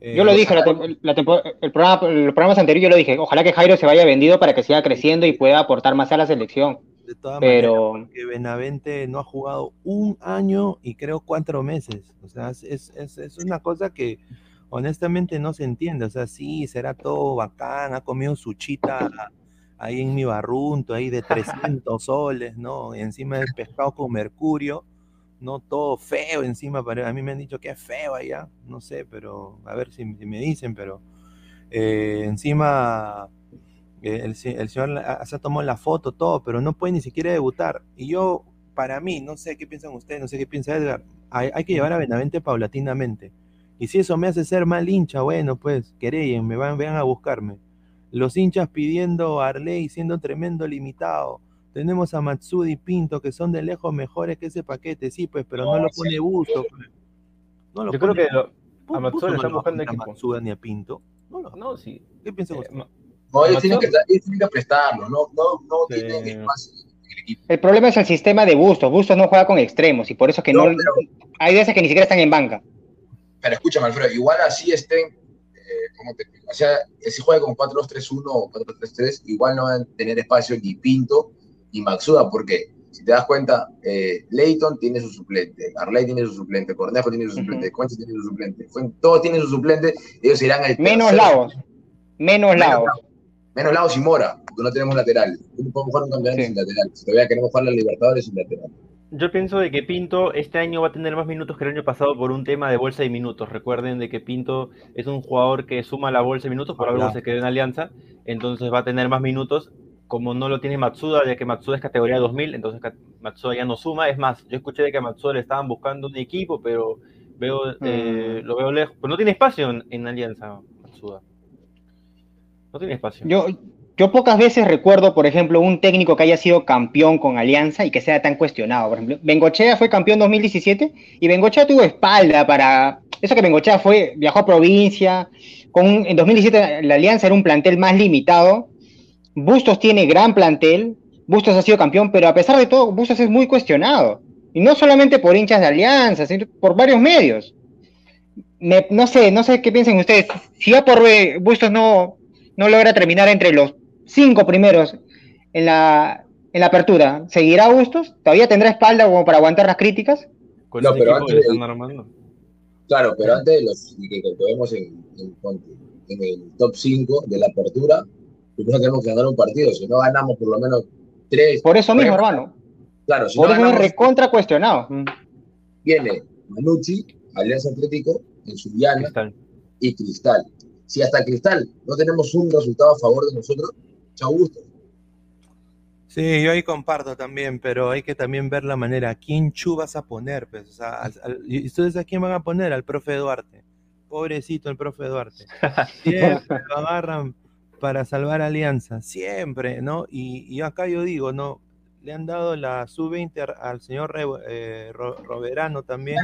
Eh, Yo lo dije, la la el programa, los programas anteriores yo lo dije, ojalá que Jairo se vaya vendido para que siga creciendo y pueda aportar más a la selección. De todas Pero- maneras, porque Benavente no ha jugado un año y creo cuatro meses. O sea, es, es- es- una cosa que honestamente no se entiende. O sea, sí, será todo bacán, ha comido su chita ahí en mi barrunto, ahí de 300 soles, ¿no? Y encima del pescado con mercurio, ¿no? Todo feo encima. para- A mí me han dicho que es feo allá, no sé, pero a ver si, si me dicen, pero eh, encima el, se- el señor se ha tomado la foto, todo, pero no puede ni siquiera debutar. Y yo, para mí, no sé qué piensan ustedes, no sé qué piensa Edgar, hay, hay que llevar a Benavente paulatinamente. Y si eso me hace ser mal hincha, bueno, pues, querellen, me van, vean a buscarme. Los hinchas pidiendo a Arley siendo tremendo limitado. Tenemos a Matsudi y Pinto, que son de lejos mejores que ese paquete, sí, pues, pero no, No, lo pone Busto. pues. No lo Yo creo que lo- a Matsuda Busto le no están buscando poner a equipo. Matsuda ni a Pinto. No lo- no, sí. ¿Qué piensan Eh, ustedes? No, ellos tienen, que, ellos tienen que prestarlo, no, no, no Sí. tienen espacio en el equipo. El problema es el sistema de Bustos. Bustos no juega con extremos y por eso que no, No, pero- hay veces que ni siquiera están en banca. Pero escúchame, Alfredo, igual así estén, eh, ¿cómo te explico? O sea, si juega con 4-2-3-1 o 4-3-3, igual no van a tener espacio ni Pinto ni Maxuda, porque si te das cuenta, eh, Leighton tiene su suplente, Arley tiene su suplente, Cornejo tiene su suplente, Ujú. Concha tiene su suplente, todos tienen su suplente, ellos irán al Menos Lagos. Menos Lagos. Menos Lagos y Mora, porque no tenemos lateral. No podemos jugar un campeonato Sí. sin lateral. Si todavía queremos jugar la Libertadores sin lateral. Yo pienso de que Pinto este año va a tener más minutos que el año pasado por un tema de bolsa de minutos. Recuerden de que Pinto es un jugador que suma la bolsa de minutos, por algo se quedó en Alianza, entonces va a tener más minutos. Como no lo tiene Matsuda, ya que Matsuda es categoría 2000, entonces Matsuda ya no suma. Es más, yo escuché de que a Matsuda le estaban buscando un equipo, pero veo, eh, Mm. lo veo lejos. Pero no tiene espacio en, en Alianza, Matsuda. No tiene espacio. Yo, yo pocas veces recuerdo, por ejemplo, un técnico que haya sido campeón con Alianza y que sea tan cuestionado. Por ejemplo, Bengochea fue campeón 2017 y Bengochea tuvo espalda para... Eso que Bengochea fue, viajó a provincia, con un- en 2017 la Alianza era un plantel más limitado. Bustos tiene gran plantel, Bustos ha sido campeón, pero a pesar de todo, Bustos es muy cuestionado. Y no solamente por hinchas de Alianza, sino por varios medios. Me- no sé, no sé qué piensan ustedes. Si ya por eh, Bustos no, no logra terminar entre los cinco primeros en la, en la apertura, ¿seguirá Bustos? ¿Todavía tendrá espalda como para aguantar las críticas? Con No, ese pero antes de- armando. Claro, pero antes de los que, vemos en, en, ponte, en el top 5 de la apertura, primero tenemos que ganar un partido. Si no ganamos por lo menos tres. Por eso mismo, hermano. Claro, si Por no eso es ganamos, recontra cuestionado. viene Manucci, Alianza Atlético, en Cristal. y Cristal. Si hasta Cristal no tenemos un resultado a favor de nosotros, chao gusto. Sí, yo ahí comparto también, pero hay que también ver la manera. ¿A quién chu vas a poner? Pues? O sea, al- al- ¿y ustedes a quién van a poner? Al profe Duarte. Pobrecito el profe Duarte. Siempre lo agarran para salvar Alianza, siempre, ¿no? Y, y acá yo digo, ¿no? Le han dado la sub-20 al- al señor Re- eh, Ro- Roberano también.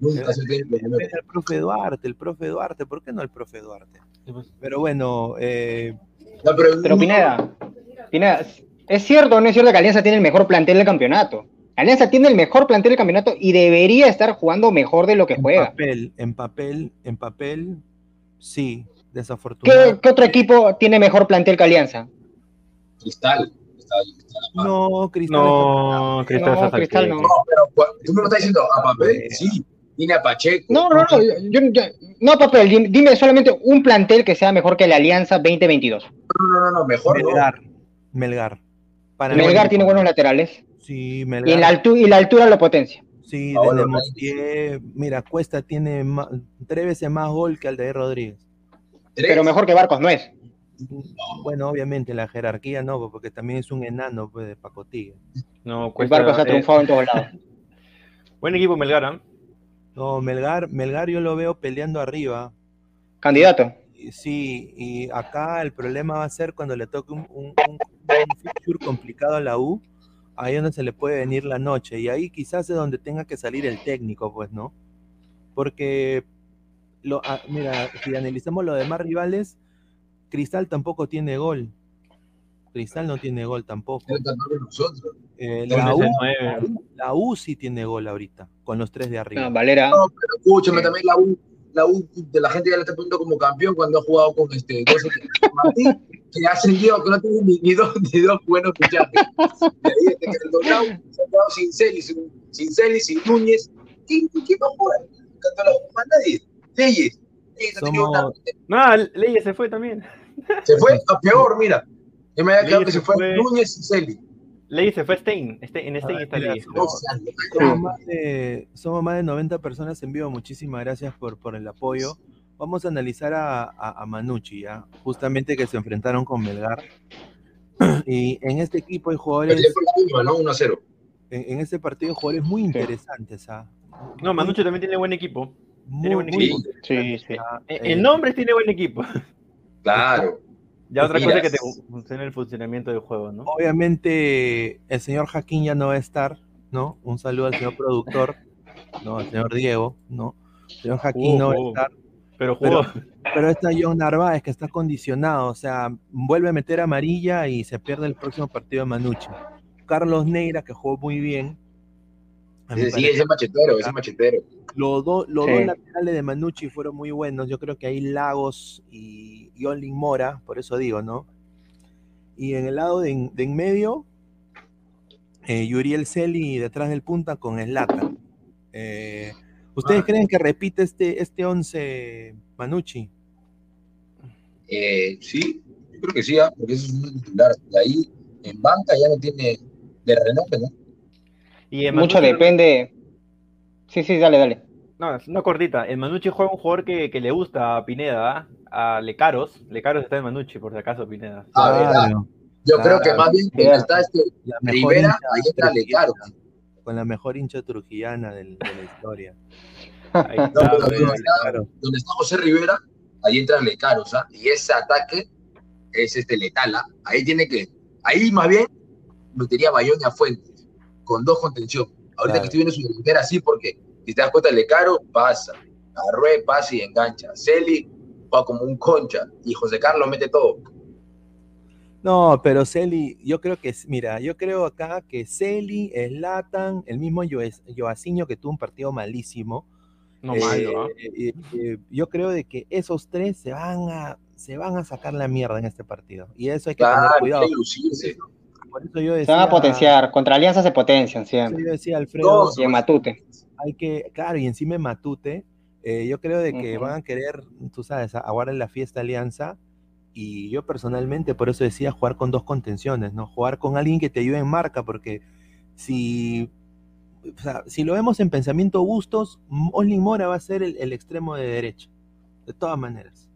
Nunca se tiene que En poner. vez del profe Duarte, el profe Duarte, ¿por qué no el profe Duarte? Pues. Pero bueno, eh, No, pero, Pero Pineda, Pineda, ¿es cierto o no es cierto que Alianza tiene el mejor plantel del campeonato? Alianza tiene el mejor plantel del campeonato y debería estar jugando mejor de lo que en juega. papel, en papel, en papel, sí, ¿Qué, desafortunadamente. qué otro equipo tiene mejor plantel que Alianza? Cristal. Cristal, Cristal. No, Cristal No, Cristal No, está Cristal cerquita. no. No, pero cu- tú me lo estás diciendo a papel, sí. Tiene a Pacheco. No, no, no, yo- yo- no, papel, dime, dime solamente un plantel que sea mejor que la Alianza 2022. No, no, no, no, mejor no. Melgar, Melgar. Mí, Melgar tiene buenos laterales Sí, y, Melgar. en la altu- y la altura lo potencia. Sí, Paolo desde mira, Cuesta tiene tres veces más gol que el de Rodríguez. Tres. Pero mejor que Barcos no es. Bueno, obviamente la jerarquía no, porque también es un enano pues, de pacotilla. No, El cuesta, Barcos ha eh, triunfado en todos lados. buen equipo Melgar, ¿ah? No, Melgar, Melgar yo lo veo peleando arriba. Candidato. Sí, y acá el problema va a ser cuando le toque un, un, un- un fixture complicado a la U, ahí es donde se le puede venir la noche, y ahí quizás es donde tenga que salir el técnico, pues, ¿no? Porque, lo, ah, mira, si analizamos los demás rivales, Cristal tampoco tiene gol. Cristal no tiene gol tampoco. El 14 nosotros. Eh, la, U, la U sí tiene gol ahorita, con los tres de arriba. No, Valera. No, pero escúchame, también la U, la U de la gente ya le está poniendo como campeón cuando ha jugado con este. Martín, que ha sentido que no tiene ni, ni dos, ni dos buenos fichajes. Y ahí este que el se ha quedado sin Celi, sin, sin Celi, sin Núñez. ¿Quién, quién va a jugar? Canto la U, más nadie. Leyes. Leyes ha tenido Somos- una- No, Leyes se fue también. Se fue a peor, mira. Yo me había quedado que se fue, fue. Núñez y Celi. Se fue Stein. Este- en Stein Ah, está Leyes. somos- más, de, somos más de 90 personas en vivo. Muchísimas gracias por, por el apoyo. Vamos a analizar a, a, a Manucci, ¿ya? justamente que se enfrentaron con Melgar. Y en este equipo hay jugadores, ya fue la última, ¿no? 1 a 0. en, en este partido hay jugadores muy interesantes. ¿ah? No, Manucho también tiene buen equipo. Muy, tiene buen equipo. Sí, sí. ¿ah? En, Eh, en nombres tiene buen equipo. Claro. Ya otra cosa que te funcione el funcionamiento del juego, ¿no? Obviamente el señor Jaquín ya no va a estar, ¿no? Un saludo al señor productor, ¿no? Al señor Diego, ¿no? El señor Jaquín no va a estar. Pero jugó. Pero está John Narváez que está condicionado, o sea, vuelve a meter amarilla y se pierde el próximo partido de Manucci. Carlos Neira, que jugó muy bien. Sí, ese machetero, ese machetero. los dos, los Sí. dos laterales de Manucci fueron muy buenos. Yo creo que ahí Lagos y, y Olin Mora, por eso digo, ¿no? Y en el lado de, en- de en medio, eh, Yuriel Celi detrás del punta con Slatan. Eh, ¿Ustedes Ah. creen que repite este, este 11 Manucci? Eh, sí, yo creo que sí, ah, porque eso es un titular. De ahí, en banca ya no tiene de renombre, ¿no? Y Mucho depende. Sí, sí, dale, dale. No, es una cortita. El Manucci juega un jugador que, que le gusta a Pineda, ¿ah? a Lecaros. Lecaros está en Manucci, por si acaso, Pineda. Ah, ¿verdad? Claro, Yo creo que más bien donde está este la mejor Rivera, ahí entra Lecaro. trujillana, Con la mejor hincha trujillana del- de la historia. Ahí No, está, pues. donde está, Claro. donde está José Rivera, ahí entra Lecaro, o sea, y ese ataque es este letal, ¿ah? Ahí tiene que, ahí más bien metería Bayón y a Fuentes, con dos contención. Ahorita Claro. que estoy viendo su delantera así, porque si te das cuenta, Lecaro pasa, Arrué pasa y engancha, Celi va como un concha, y José Carlos mete todo. No, pero Celi, yo creo que, mira, yo creo acá que Celi, Slatan, el mismo Joaciño que tuvo un partido malísimo. No eh, malo, ¿ah? eh, eh, yo creo de que esos tres se van a, se van a sacar la mierda en este partido. Y eso hay que Claro, tener cuidado. hay que lucirse. Por eso yo Se decía, van a potenciar. Contra Alianza se potencian por eso siempre. yo decía, Alfredo, Todos. Y en Matute. hay que, claro, y encima en Matute, eh, yo creo de que van a querer, tú sabes, aguardar la fiesta Alianza. Y yo personalmente, por eso decía jugar con dos contenciones, ¿no? Jugar con alguien que te ayude en marca, porque si, o sea, si lo vemos en pensamiento Bustos, Oslin Mora va a ser el, el extremo de derecha, de todas maneras.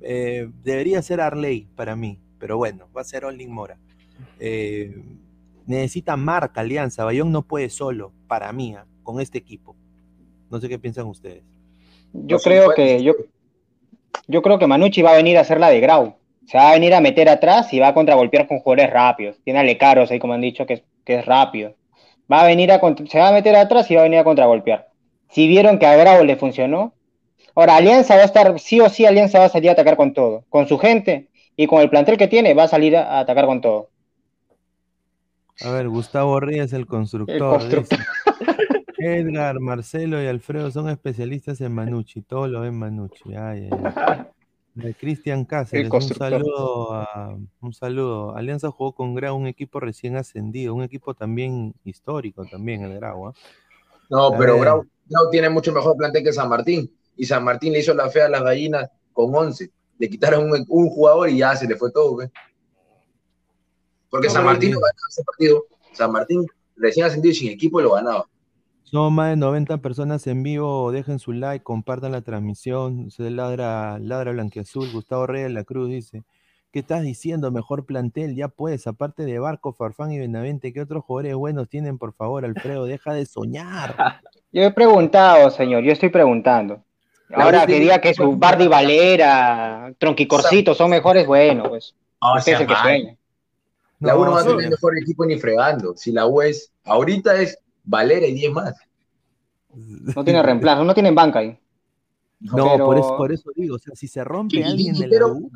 Eh, debería ser Arley para mí, pero bueno, va a ser Oslin Mora. Eh, necesita marca Alianza, Bayón no puede solo, para mí, ah, con este equipo. No sé qué piensan ustedes. Yo sí, creo que yo, yo creo que Manucci va a venir a hacer la de Grau. Se va a venir a meter atrás y va a contragolpear con jugadores rápidos. Tiene a Lecaros ahí, como han dicho, que es, que es rápido. Va a venir a se va a meter atrás y va a venir a contragolpear. Si vieron que a Grau le funcionó. Ahora, Alianza va a estar, sí o sí, Alianza va a salir a atacar con todo. Con su gente y con el plantel que tiene, va a salir a, a atacar con todo. A ver, Gustavo Ríos, el constructor. El constructor. dice, Edgar, Marcelo y Alfredo son especialistas en Manucci. Todo lo ven Manucci. Ay, ay, ay. De Cristian Cáceres, un saludo, a- un saludo. Alianza jugó con Grau, un equipo recién ascendido, un equipo también histórico, también el Grau. ¿ah? No, A pero. Grau, Grau tiene mucho mejor plantel que San Martín. Y San Martín le hizo la fea a las gallinas con 11. Le quitaron un, un jugador y ya se le fue todo. ¿ve? Porque No, San Martín lo ganaba ese partido. San Martín recién ascendido y sin equipo lo ganaba. Somos más de 90 personas en vivo. Dejen su like, compartan la transmisión. Se ladra, ladra Blanquiazul. Gustavo Reyes de la Cruz dice: ¿Qué estás diciendo? Mejor plantel, ya puedes. Aparte de Barco, Farfán y Benavente, ¿qué otros jugadores buenos tienen? Por favor, Alfredo, deja de soñar. Yo he preguntado, señor, yo estoy preguntando. Ahora que diga que su Bardi Valera, Tronquicorcito son mejores, bueno, pues. No, Usted es el que sea sueña. La U no va a tener mejor equipo ni fregando. Si la U es, ahorita es Valera y 10 más. No tiene reemplazo, no tienen banca ahí. No, pero- por, eso, por eso digo, o sea, si se rompe alguien de la U,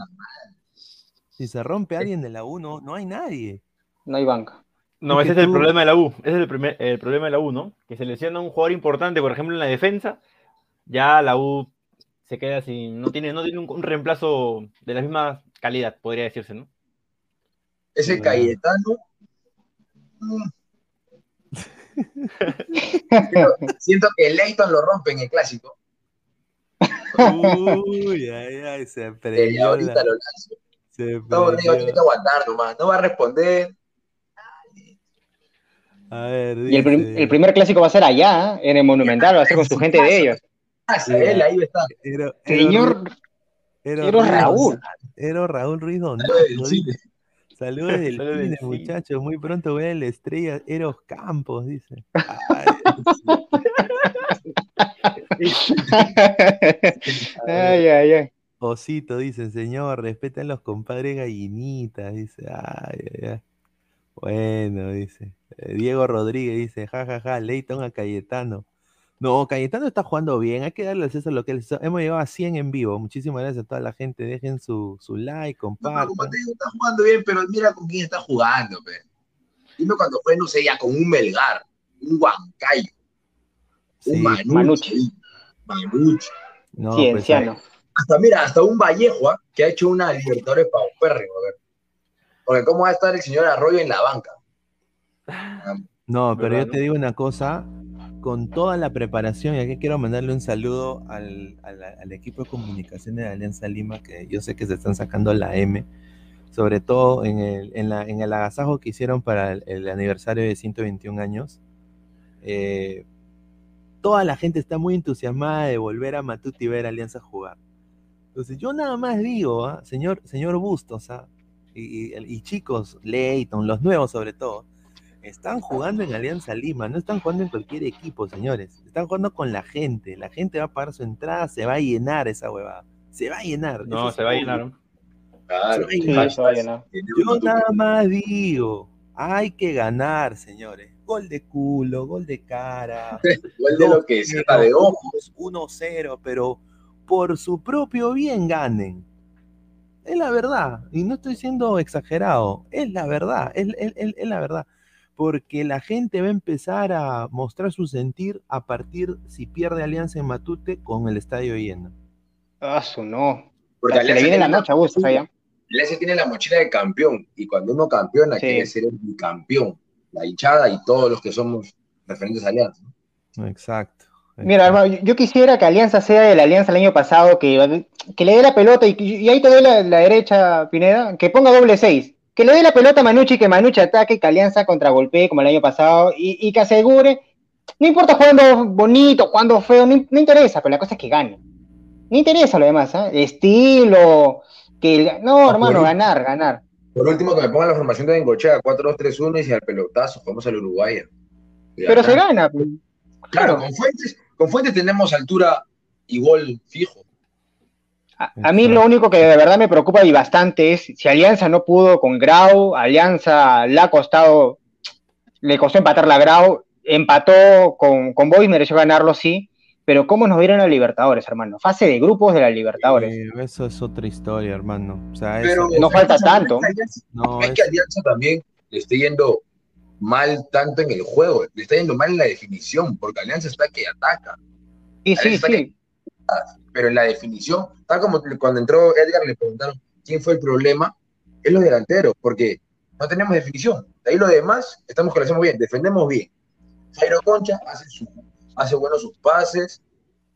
Si se rompe alguien de la U, no, no hay nadie. No hay banca. No, Es ese es el tú- problema de la U. Ese es el, primer, el problema de la U, ¿no? Que se lesiona un jugador importante, por ejemplo, en la defensa, ya la U se queda sin. No tiene, no tiene un, un reemplazo de la misma calidad, podría decirse, ¿no? Ese Mm. Cayetano. siento, que Leighton lo rompe en el clásico. Uy, ay, ay, se prendió ahorita la- lo lanzo. se No, prendió. tiene que aguantar nomás. No va a responder. A ver, Y el, prim- dice- el primer clásico va a ser allá, ¿eh? en el Monumental, va a ser con su gente de ellos. Ah, él ahí está. Era Señor, era Raúl. Era Raúl Ruiz Donato. del Chile. Saludos del cine, cine. muchachos. Muy pronto voy a la estrella Eros Campos, dice. Ay, ay, ay, ay. Osito dice, señor, respeten los compadres gallinitas, dice. Ay, ay, ay. Bueno, dice. Eh, Diego Rodríguez dice, jajaja, ja, ja, Leighton a Cayetano. No, Cayetano está jugando bien, hay que darle al César lo que él hizo. Hemos llegado a 100 en vivo. Muchísimas gracias a toda la gente. Dejen su, su like, No, compartan. como te digo, está jugando bien, pero mira con quién está jugando, pe. Dime cuando fue, no sé, ya con un Melgar, un Huancayo, Sí, un Manucci. Manucci. Manucci. no, pues, Cienciano. Hasta, mira, hasta un Vallejo ¿ah? que ha hecho una Libertadores paupérrimo, a ver. Porque cómo va a estar el señor Arroyo en la banca. No, pero ¿Verdad, yo te digo una cosa, con toda la preparación, y aquí quiero mandarle un saludo al, equipo de comunicación de Alianza Lima, que yo sé que se están sacando la M, sobre todo en el, en la- en el agasajo que hicieron para el, aniversario de 121 años. Eh, toda la gente está muy entusiasmada de volver a Matute y ver Alianza jugar. Entonces yo nada más digo, ¿ah? señor, señor Bustos, ¿ah? y- y chicos, Leighton, los nuevos sobre todo, están jugando en Alianza Lima, no están jugando en cualquier equipo, señores. Están jugando con la gente. La gente va a pagar su entrada, se va a llenar esa huevada. Se va a llenar. No, se va a llenar. Claro. Se va a llenar. Yo nada más digo, hay que ganar, señores. Gol de culo, gol de cara. Igual de lo que se está de ojos. 1-0, pero por su propio bien ganen. Es la verdad, y no estoy siendo exagerado, es la verdad, es, es- es- es la verdad. Porque la gente va a empezar a mostrar su sentir a partir si pierde Alianza en Matute con el estadio lleno. Ah, su no. Porque Se le Alianza viene la tiene noche Bustos allá. Alianza tiene la mochila de campeón. Y cuando uno campeona, Sí. quiere ser el bicampeón. La hinchada y todos los que somos referentes a Alianza. Exacto. Mira, hermano, yo- yo quisiera que Alianza sea de la Alianza el año pasado, que, que le dé la pelota y, y ahí te doy la, la derecha, Pineda, que ponga doble seis. Que le dé la pelota a Manucci, que Manucci ataque, que Alianza contragolpee como el año pasado y, y que asegure. No importa jugando bonito, jugando feo, no, no interesa, pero la cosa es que gane. No interesa lo demás, ¿ah? Estilo, que. No, hermano, ganar, ganar. Por último, que me pongan la formación de Bengochea 4-2-3-1 y si al pelotazo, jugamos al Uruguay. Pero se gana. pues. Claro, con Fuentes, con Fuentes tenemos altura y gol fijo. A, a mí lo único que de verdad me preocupa y bastante es si Alianza no pudo con Grau, Alianza le ha costado, le costó empatar la Grau, empató con, con Boys, mereció ganarlo, sí, pero ¿cómo nos vieron a Libertadores, hermano? Fase de grupos de la Libertadores. Eh, eso es otra historia, hermano. O sea, Pero eso- no falta tanto. no, es que Alianza también le está yendo mal tanto en el juego, le está yendo mal en la definición, porque Alianza está que ataca, Sí, sí, sí. Pero en la definición, tal como cuando entró Edgar le preguntaron quién fue el problema, es los delanteros, porque no tenemos definición. De ahí lo demás, estamos que lo hacemos bien, defendemos bien. Jairo Concha hace, su, hace buenos sus pases,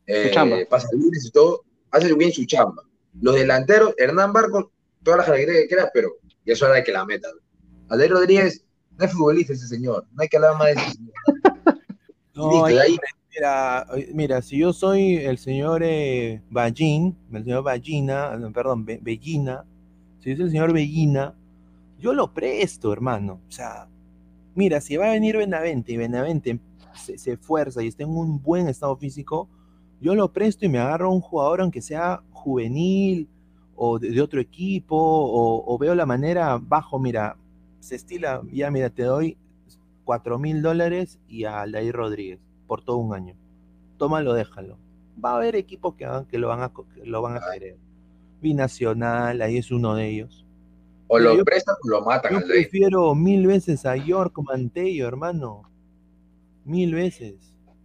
eh, chamba. pasa libres y todo, hace bien su chamba. Los delanteros, Hernán Barco, toda la jerarquía que quiera, pero ya es hora de que la metan. Alder Rodríguez, no es futbolista ese señor, no hay que hablar más de ese señor. no, Listo, hay de ahí, Mira, oye, mira, si yo soy el señor eh, Ballín, el señor Ballina, no, perdón, Be- Bellina, si yo soy el señor Bellina, yo lo presto, hermano. O sea, mira, si va a venir Benavente y Benavente se, se esfuerza y está en un buen estado físico, yo lo presto y me agarro a un jugador, aunque sea juvenil o de, otro equipo, o, o veo la manera bajo, mira, se estila, ya mira, te doy cuatro mil dólares y a Aldair Rodríguez por todo un año. Tómalo, déjalo. Va a haber equipos que, que lo van a, que lo van a querer. Binacional, ahí es uno de ellos. O lo prestan o lo matan Yo al prefiero mil veces a York Mantello, hermano. Mil veces.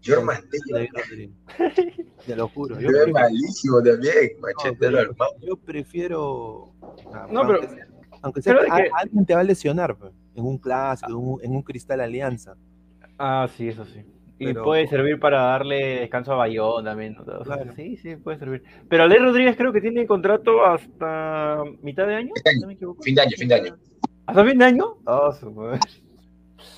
Yo que Mantello. Te lo juro. Yo prefiero, malísimo también, machetero hermano. yo prefiero No, pero- aunque sea, aunque sea pero que es que- a- alguien te va a lesionar pues, en un clásico, en un, en un cristal alianza. Ah, sí, eso sí. Y puede servir para darle descanso a Bayón también. ¿no? O sea, Claro. Sí, sí, puede servir. Pero Alej Rodríguez creo que tiene contrato hasta mitad de año. Este año. ¿No me equivoco? Fin de año, fin de año. ¿Hasta fin de año? Ah, su madre.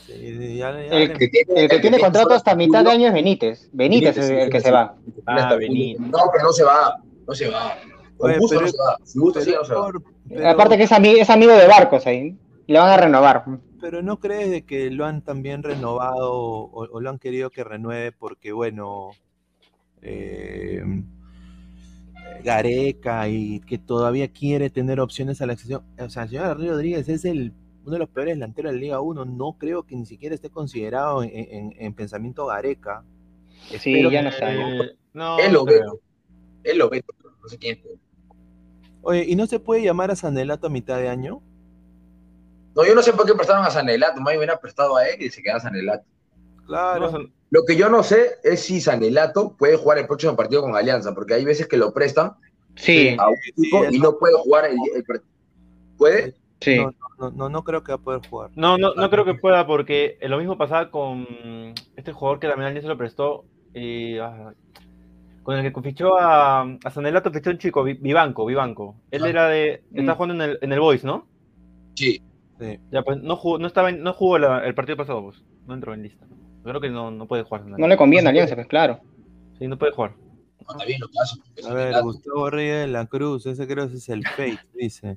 Sí, ya- ya El que, el que tiene contrato hasta mitad de año es Benítez. Benítez es el que se va. Ah, Benítez. No, pero no se va. No se va. Con Oye, gusto pero- no se va. Si gusta, sí, no se va. pero- Aparte que es, ami- es amigo de Barcos ahí. Le van a renovar. Pero no crees de que lo han también renovado o, o lo han querido que renueve porque, bueno, eh, Gareca y que todavía quiere tener opciones a la accesión. O sea, el señor Rodríguez es el, uno de los peores delanteros de la Liga 1. No creo que ni siquiera esté considerado en, en- en pensamiento Gareca. Sí, Espero ya no está. no, Él lo no ve. Él lo ve. No sé quién es. Oye, ¿y no se puede llamar a Sanelato a mitad de año? No, yo no sé por qué prestaron a Sanelato. Más hubiera prestado a él y se queda Sanelato. Claro. No, Lo que yo no sé es si Sanelato puede jugar el próximo partido con Alianza, porque hay veces que lo prestan Sí, a un equipo y no puede jugar el, el partido. ¿Puede? sí. No, no, no, no creo que va a poder jugar. No, no, no creo que pueda porque lo mismo pasaba con este jugador que también alguien se lo prestó, eh, ah, con el que fichó a, a Sanelato, fichó un chico, Vi- Vivanco, Vivanco. Él Ah. era de, está Mm. jugando en el, en el Boys, ¿no? Sí. Sí. Ya, pues no jugó, no estaba en- no jugó la- el partido pasado, pues. No entró en lista. Creo que no, no puede jugar. No le conviene a Alianza, pues claro. Sí, no puede jugar. No, está bien lo que hace. porque A ver, Gustavo Reyes de la Cruz, ese creo que es el Fate, dice.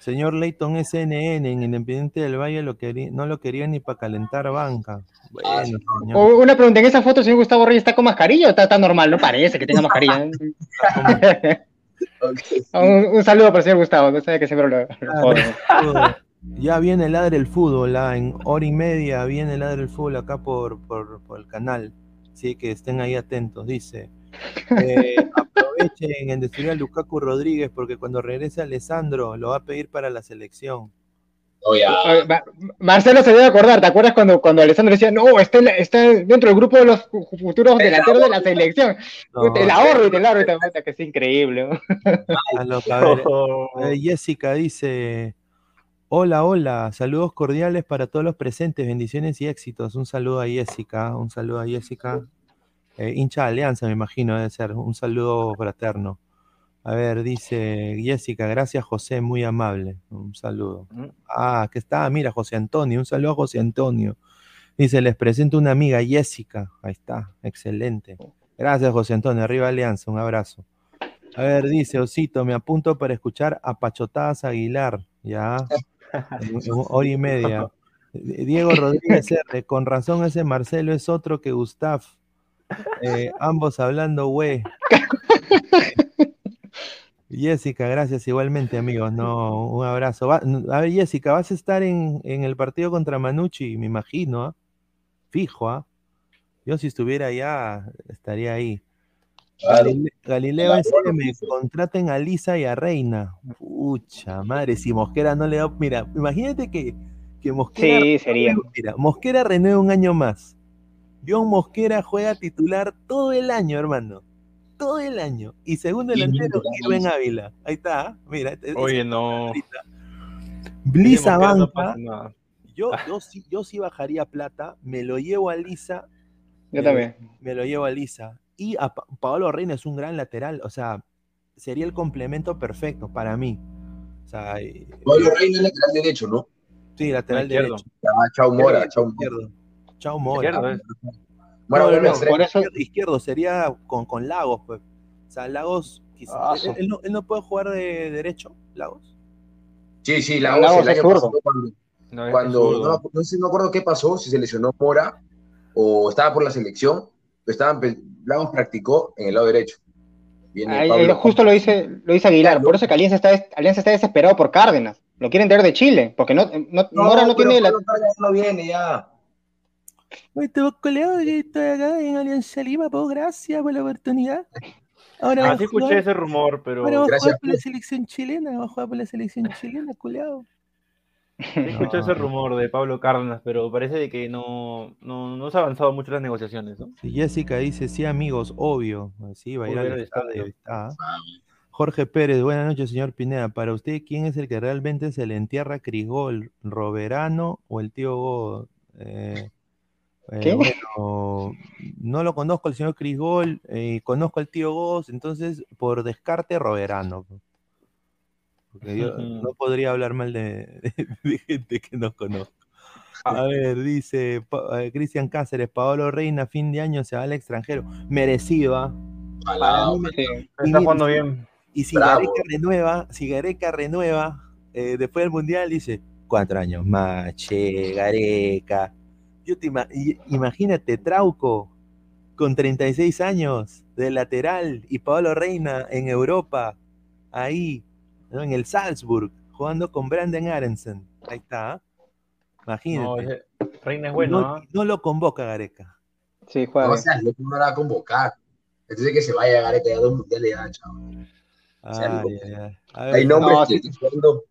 Señor Leighton SNN, en Independiente del Valle lo quería, no lo quería ni para calentar banca. Bueno, Ah, sí, señor. Una pregunta, ¿en esa foto el señor Gustavo Reyes está con mascarilla o está, está normal? No parece que tenga mascarilla. Un, un saludo para el señor Gustavo, no sabe que siempre lo, lo. Fútbol. Ya viene el ladre el fútbol, ah, en hora y media viene el ladre el fútbol acá por, por, por el canal. Así que estén ahí atentos, dice. Eh, aprovechen en destruir a Lukaku Rodríguez porque cuando regrese Alessandro lo va a pedir para la selección. Ma- Marcelo se debe acordar, ¿te acuerdas cuando, cuando Alessandro decía, no, está, está dentro del grupo de los futuros delanteros de la selección? No, el ahorro y el ahorro, que es increíble. Eh, Jessica dice: Hola, hola, saludos cordiales para todos los presentes, bendiciones y éxitos. Un saludo a Jessica, un saludo a Jessica. Eh, hincha de Alianza, me imagino, debe ser. Un saludo fraterno. A ver, dice Jessica, gracias José, muy amable. Un saludo. Mm. Ah, que está, mira, José Antonio, un saludo a José Antonio. Dice, les presento una amiga, Jessica. Ahí está, excelente. Gracias, José Antonio. Arriba Alianza, un abrazo. A ver, dice Osito, me apunto para escuchar a Pachotadas Aguilar. Ya, hora y media. Diego Rodríguez R, con razón ese Marcelo es otro que Gustav. Eh, ambos hablando, güey. Jessica, gracias igualmente, amigos. No, un abrazo. Va- a ver, Jessica, vas a estar en, en el partido contra Manucci, me imagino, ¿ah? Fijo, ¿ah? Yo si estuviera allá, estaría ahí. Claro. Galile- Galileo SM, contraten a Lisa y a Reina. Pucha madre, si Mosquera no le da. Mira, imagínate que, que Mosquera. Sí, sería. Mira, Mosquera renueva un año más. John Mosquera juega titular todo el año, hermano. Todo el año. Y segundo delantero, Irving Ávila. Ahí está, ¿ah? mira. Oye, no. Blisa no banca. Yo, yo, sí, yo sí bajaría plata, me lo llevo a Lisa Yo también. me lo llevo a Lisa. Y a Pa- Paolo Reina es un gran lateral, o sea, sería el complemento perfecto para mí. O sea, eh, Pablo Reina es lateral derecho, ¿no? sí, lateral izquierdo. derecho. Ya, chao Mora, chao Mora. Izquierdo. Chao Mora. Izquierdo, ¿eh? Mora No, vuelve no, a extremo. Por eso, Izquierdo, sería con, con Lagos, pues. O sea, Lagos, quizás- Ah, él, su- él no, él no puede jugar de derecho, Lagos. Sí, sí, la Lagos el año pasado cuando, No, cuando no, no sé, no me acuerdo qué pasó, si se lesionó Mora o estaba por la selección, estaban, Lagos practicó en el lado derecho. Viene ahí- Pablo. ahí justo lo dice, lo dice Aguilar, Claro. por eso que Alianza está, Alianza está desesperado por Cárdenas. Lo quieren traer de Chile, porque no, no, Mora no tiene la, Cárdenas no viene ya. Te vos coleado que estoy acá en Alianza Lima, pues gracias por la oportunidad. Ahora Ah, vas sí a jugar- escuché ese rumor, pero Ahora va a jugar por la pues. selección chilena, va a jugar por la selección chilena, culeado. Escuché ese rumor de Pablo Cárdenas, pero parece de que no, no, no se ha avanzado mucho las negociaciones, ¿no? Sí, Jessica dice, sí, amigos, obvio. Sí, va a ir al estadio. está. Jorge Pérez, buenas noches, señor Pineda. Para usted, ¿quién es el que realmente se le entierra a Crisgol? ¿Roberano o el tío Go? Eh, eh, ¿Qué? bueno, no lo conozco al señor Crisgol, eh, conozco al tío Goz, entonces por descarte Roberano. Porque yo no podría hablar mal de, de gente que no conozco. A ver, dice eh, Cristian Cáceres, Paolo Reina, fin de año se va al extranjero. Merecido, ¿ah? Está jugando bien. Y si. Gareca renueva, si Gareca renueva, eh, después del Mundial dice, cuatro años más, che, Gareca. Yo te ima- imagínate, Trauco, con 36 años, de lateral, y Paolo Reina en Europa, ahí, ¿no? en el Salzburg, jugando con Brandon Aronson. Ahí está, ¿ah? Imagínate. No, Reina es bueno, no, ¿ah? no lo convoca Gareca. Sí, juega No no lo va a convocar. Entonces que se vaya a Gareca ya dos mundiales ya, chaval. Sea. A ver, Hay nombres no, que sí. están jugando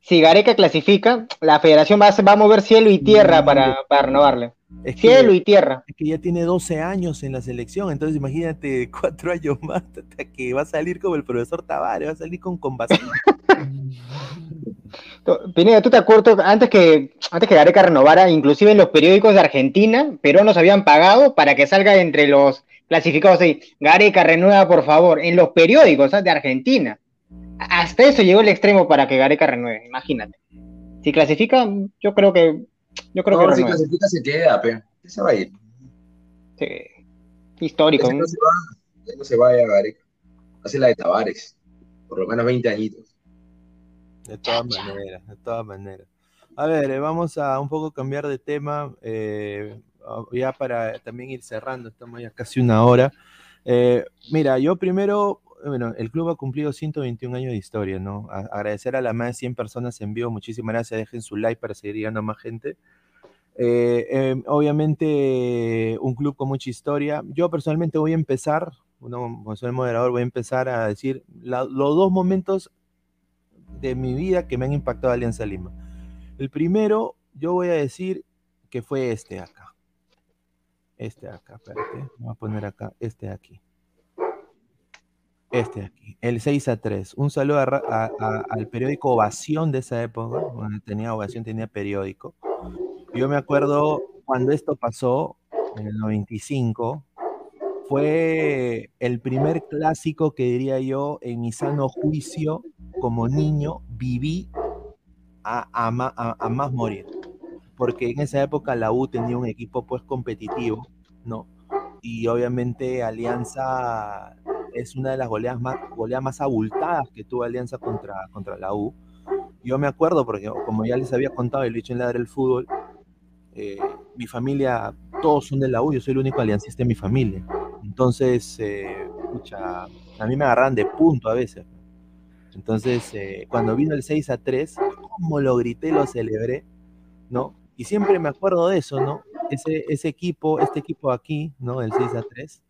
Si Gareca clasifica, la federación va a, va a mover cielo y tierra para, para renovarle. Es que- Cielo y tierra. Es que ya tiene 12 años en la selección, entonces imagínate cuatro años más hasta que va a salir como el profesor Tavares, va a salir con. Tú- Pineda, ¿tú te acuerdas antes que, antes que Gareca renovara, inclusive en los periódicos de Argentina, peruanos habían pagado para que salga entre los clasificados ahí, Gareca renueva por favor, en los periódicos ¿ah? de Argentina. Hasta eso llegó el extremo para que Gareca renueve, imagínate. Si clasifica, yo creo que, yo creo No, que si renueva. clasifica se queda, pe. ¿Qué se va a ir? Sí. Histórico. ¿no? no se va, ya no se vaya Gareca. Hace la de Tavares. Por lo menos 20 añitos. De todas maneras, de todas maneras. A ver, eh, vamos a un poco cambiar de tema, eh, ah, ya para también ir cerrando, estamos ya casi una hora. Eh, mira, yo primero, bueno, el club ha cumplido 121 años de historia, ¿no? A- agradecer a las más de 100 personas en vivo, muchísimas gracias, dejen su like para seguir llegando a más gente. Eh, eh, obviamente, un club con mucha historia. Yo personalmente voy a empezar, uno, como soy el moderador, voy a empezar a decir los dos momentos de mi vida que me han impactado Alianza Lima. El primero, yo voy a decir que fue este acá. Este acá, espérate. Voy a poner acá, este de aquí. Este de aquí, el 6 a 3. Un saludo al periódico Ovación de esa época. Bueno, tenía Ovación, tenía periódico. Yo me acuerdo cuando esto pasó, en el 95, fue el primer clásico que diría yo en mi sano juicio como niño viví a, más morir. Porque en esa época la U tenía un equipo pues competitivo, ¿no? Y obviamente Alianza es una de las goleadas más, goleadas más abultadas que tuvo Alianza contra, contra la U. Yo me acuerdo porque como ya les había contado lo he en Ladre el Fútbol, eh, mi familia, todos son de la U, yo soy el único aliancista de mi familia. Entonces, eh, a mí me agarran de punto a veces. Entonces, eh, cuando vino el 6 a 3, como lo grité, lo celebré, ¿no? Y siempre me acuerdo de eso, ¿no? Ese, ese equipo, este equipo aquí, ¿no? El 6 a 3,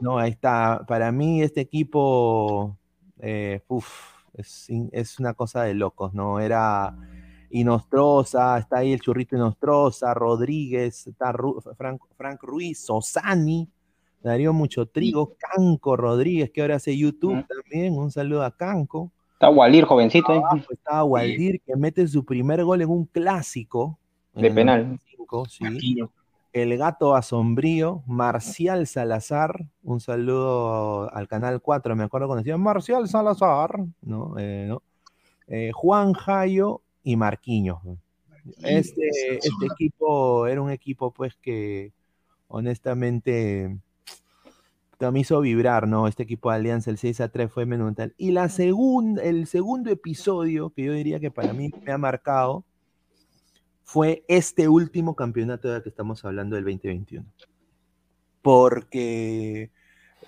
¿no? Ahí está. Para mí, este equipo, eh, es, es una cosa de locos, ¿no? Era Inostroza, está ahí el churrito Inostroza, Rodríguez, está Ru- Frank, Frank Ruiz, Sosani, Darío Mucho Trigo, Canco Rodríguez, que ahora hace YouTube también. Un saludo a Canco. Está Walir, jovencito. ¿eh? Abajo estaba Waldir, que mete su primer gol en un clásico. De penal. 95, sí. El gato asombrío, Marcial Salazar, un saludo al canal 4, me acuerdo cuando decían Marcial Salazar, ¿no? Eh, ¿no? Eh, Juan Jayo y Marquinhos. Este, este equipo era un equipo, pues, que honestamente me hizo vibrar, ¿no? Este equipo de Alianza, el 6 a 3 fue monumental. Y la segunda, el segundo episodio que yo diría que para mí me ha marcado fue este último campeonato del que estamos hablando del 2021. Porque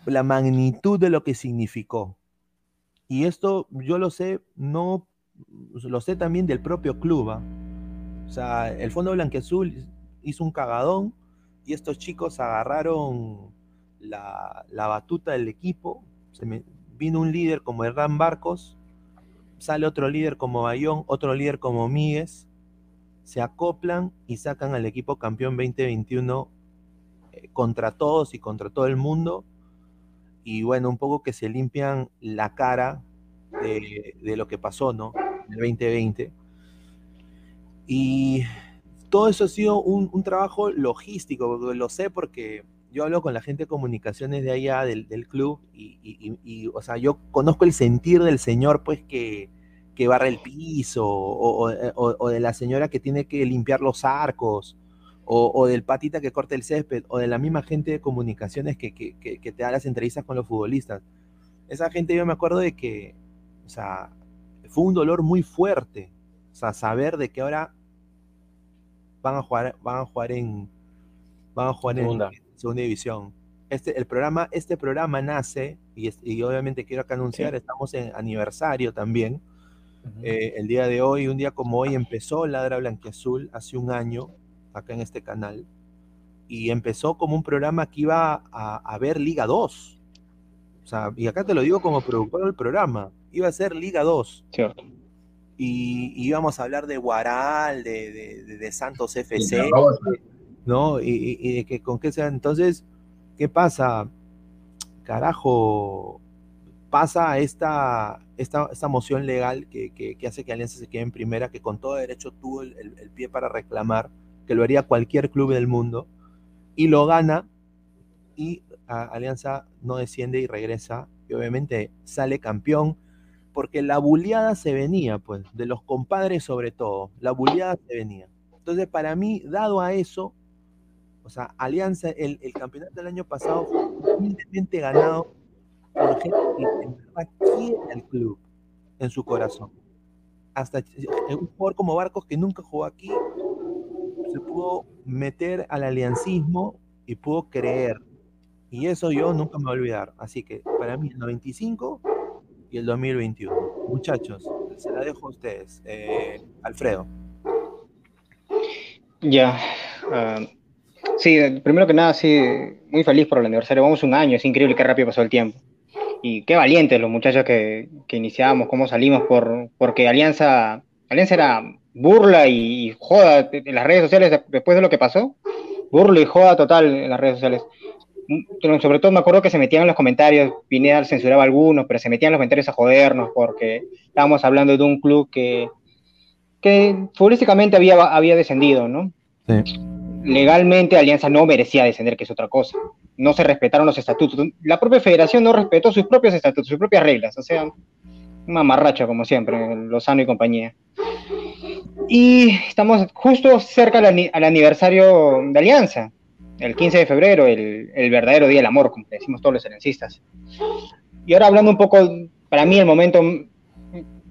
la magnitud de lo que significó. Y esto yo lo sé, no lo sé también del propio club. ¿ah? O sea, el Fondo Blanqueazul hizo un cagadón y estos chicos agarraron la, la batuta del equipo. Vino un líder como Hernán Barcos sale otro líder como Bayón, otro líder como Míguez, se acoplan y sacan al equipo campeón 2021 eh, contra todos y contra todo el mundo. Y bueno, un poco que se limpian la cara de, de lo que pasó, ¿no? En el 2020. Y todo eso ha sido un, un trabajo logístico, lo sé porque yo hablo con la gente de comunicaciones de allá del, del club y, y, y, o sea, yo conozco el sentir del señor, pues, que, que barra el piso, o, o, o, de la señora que tiene que limpiar los arcos, o, del patita que corta el césped, o de la misma gente de comunicaciones que, que, que, que te da las entrevistas con los futbolistas. Esa gente yo me acuerdo de que, o sea, fue un dolor muy fuerte, o sea, saber de que ahora van a jugar, van a jugar en, van a jugar Segunda. en segunda división. Este, el programa, este programa nace, y, es- y obviamente quiero acá anunciar, estamos en aniversario también. Eh, el día de hoy, un día como hoy, empezó Ladra Blanquiazul hace un año, acá en este canal, y empezó como un programa que iba a, a ver Liga 2. O sea, y acá te lo digo como productor del programa, iba a ser Liga 2 Cierto. y, y íbamos a hablar de Guaral, de, de- de- Santos FC, ¿no? Y, y- y de que con qué sea. Entonces, ¿qué pasa? Carajo, pasa esta, esta, esta moción legal que, que- que hace que Alianza se quede en primera, que con todo derecho tuvo el, el- el pie para reclamar, que lo haría cualquier club del mundo, y lo gana, y a- Alianza no desciende y regresa, y obviamente sale campeón, porque la buleada se venía, pues, de los compadres sobre todo, la buleada se venía. Entonces, para mí, dado a eso, o sea, Alianza, el, el campeonato del año pasado fue humildemente ganado por gente que en verdad quiere al club en su corazón. Hasta eh, un jugador como Barcos que nunca jugó aquí se pudo meter al aliancismo y pudo creer. Y eso yo nunca me voy a olvidar. Así que para mí el 95 y el 2021. Muchachos, se la dejo a ustedes. Eh, Alfredo. Ya. ah, sí, primero que nada, sí, muy feliz por el aniversario. Vamos un año, es increíble qué rápido pasó el tiempo. Y qué valientes los muchachos que, que iniciamos, cómo salimos, por, porque Alianza, Alianza era burla y, joda en las redes sociales de- después de lo que pasó. Burla y joda total en las redes sociales. Sobre todo me acuerdo que se metían en los comentarios, Pineda censuraba algunos, pero se metían en los comentarios a jodernos porque estábamos hablando de un club que, que futbolísticamente había, había descendido, ¿no? legalmente Alianza no merecía descender, que es otra cosa. No se respetaron los estatutos. La propia federación no respetó sus propios estatutos, sus propias reglas. O sea, mamarracho como siempre, Lozano y compañía. Y estamos justo cerca al, al aniversario de Alianza, el 15 de febrero, el, el verdadero Día del Amor, como decimos todos los aliancistas. Y ahora hablando un poco, para mí el momento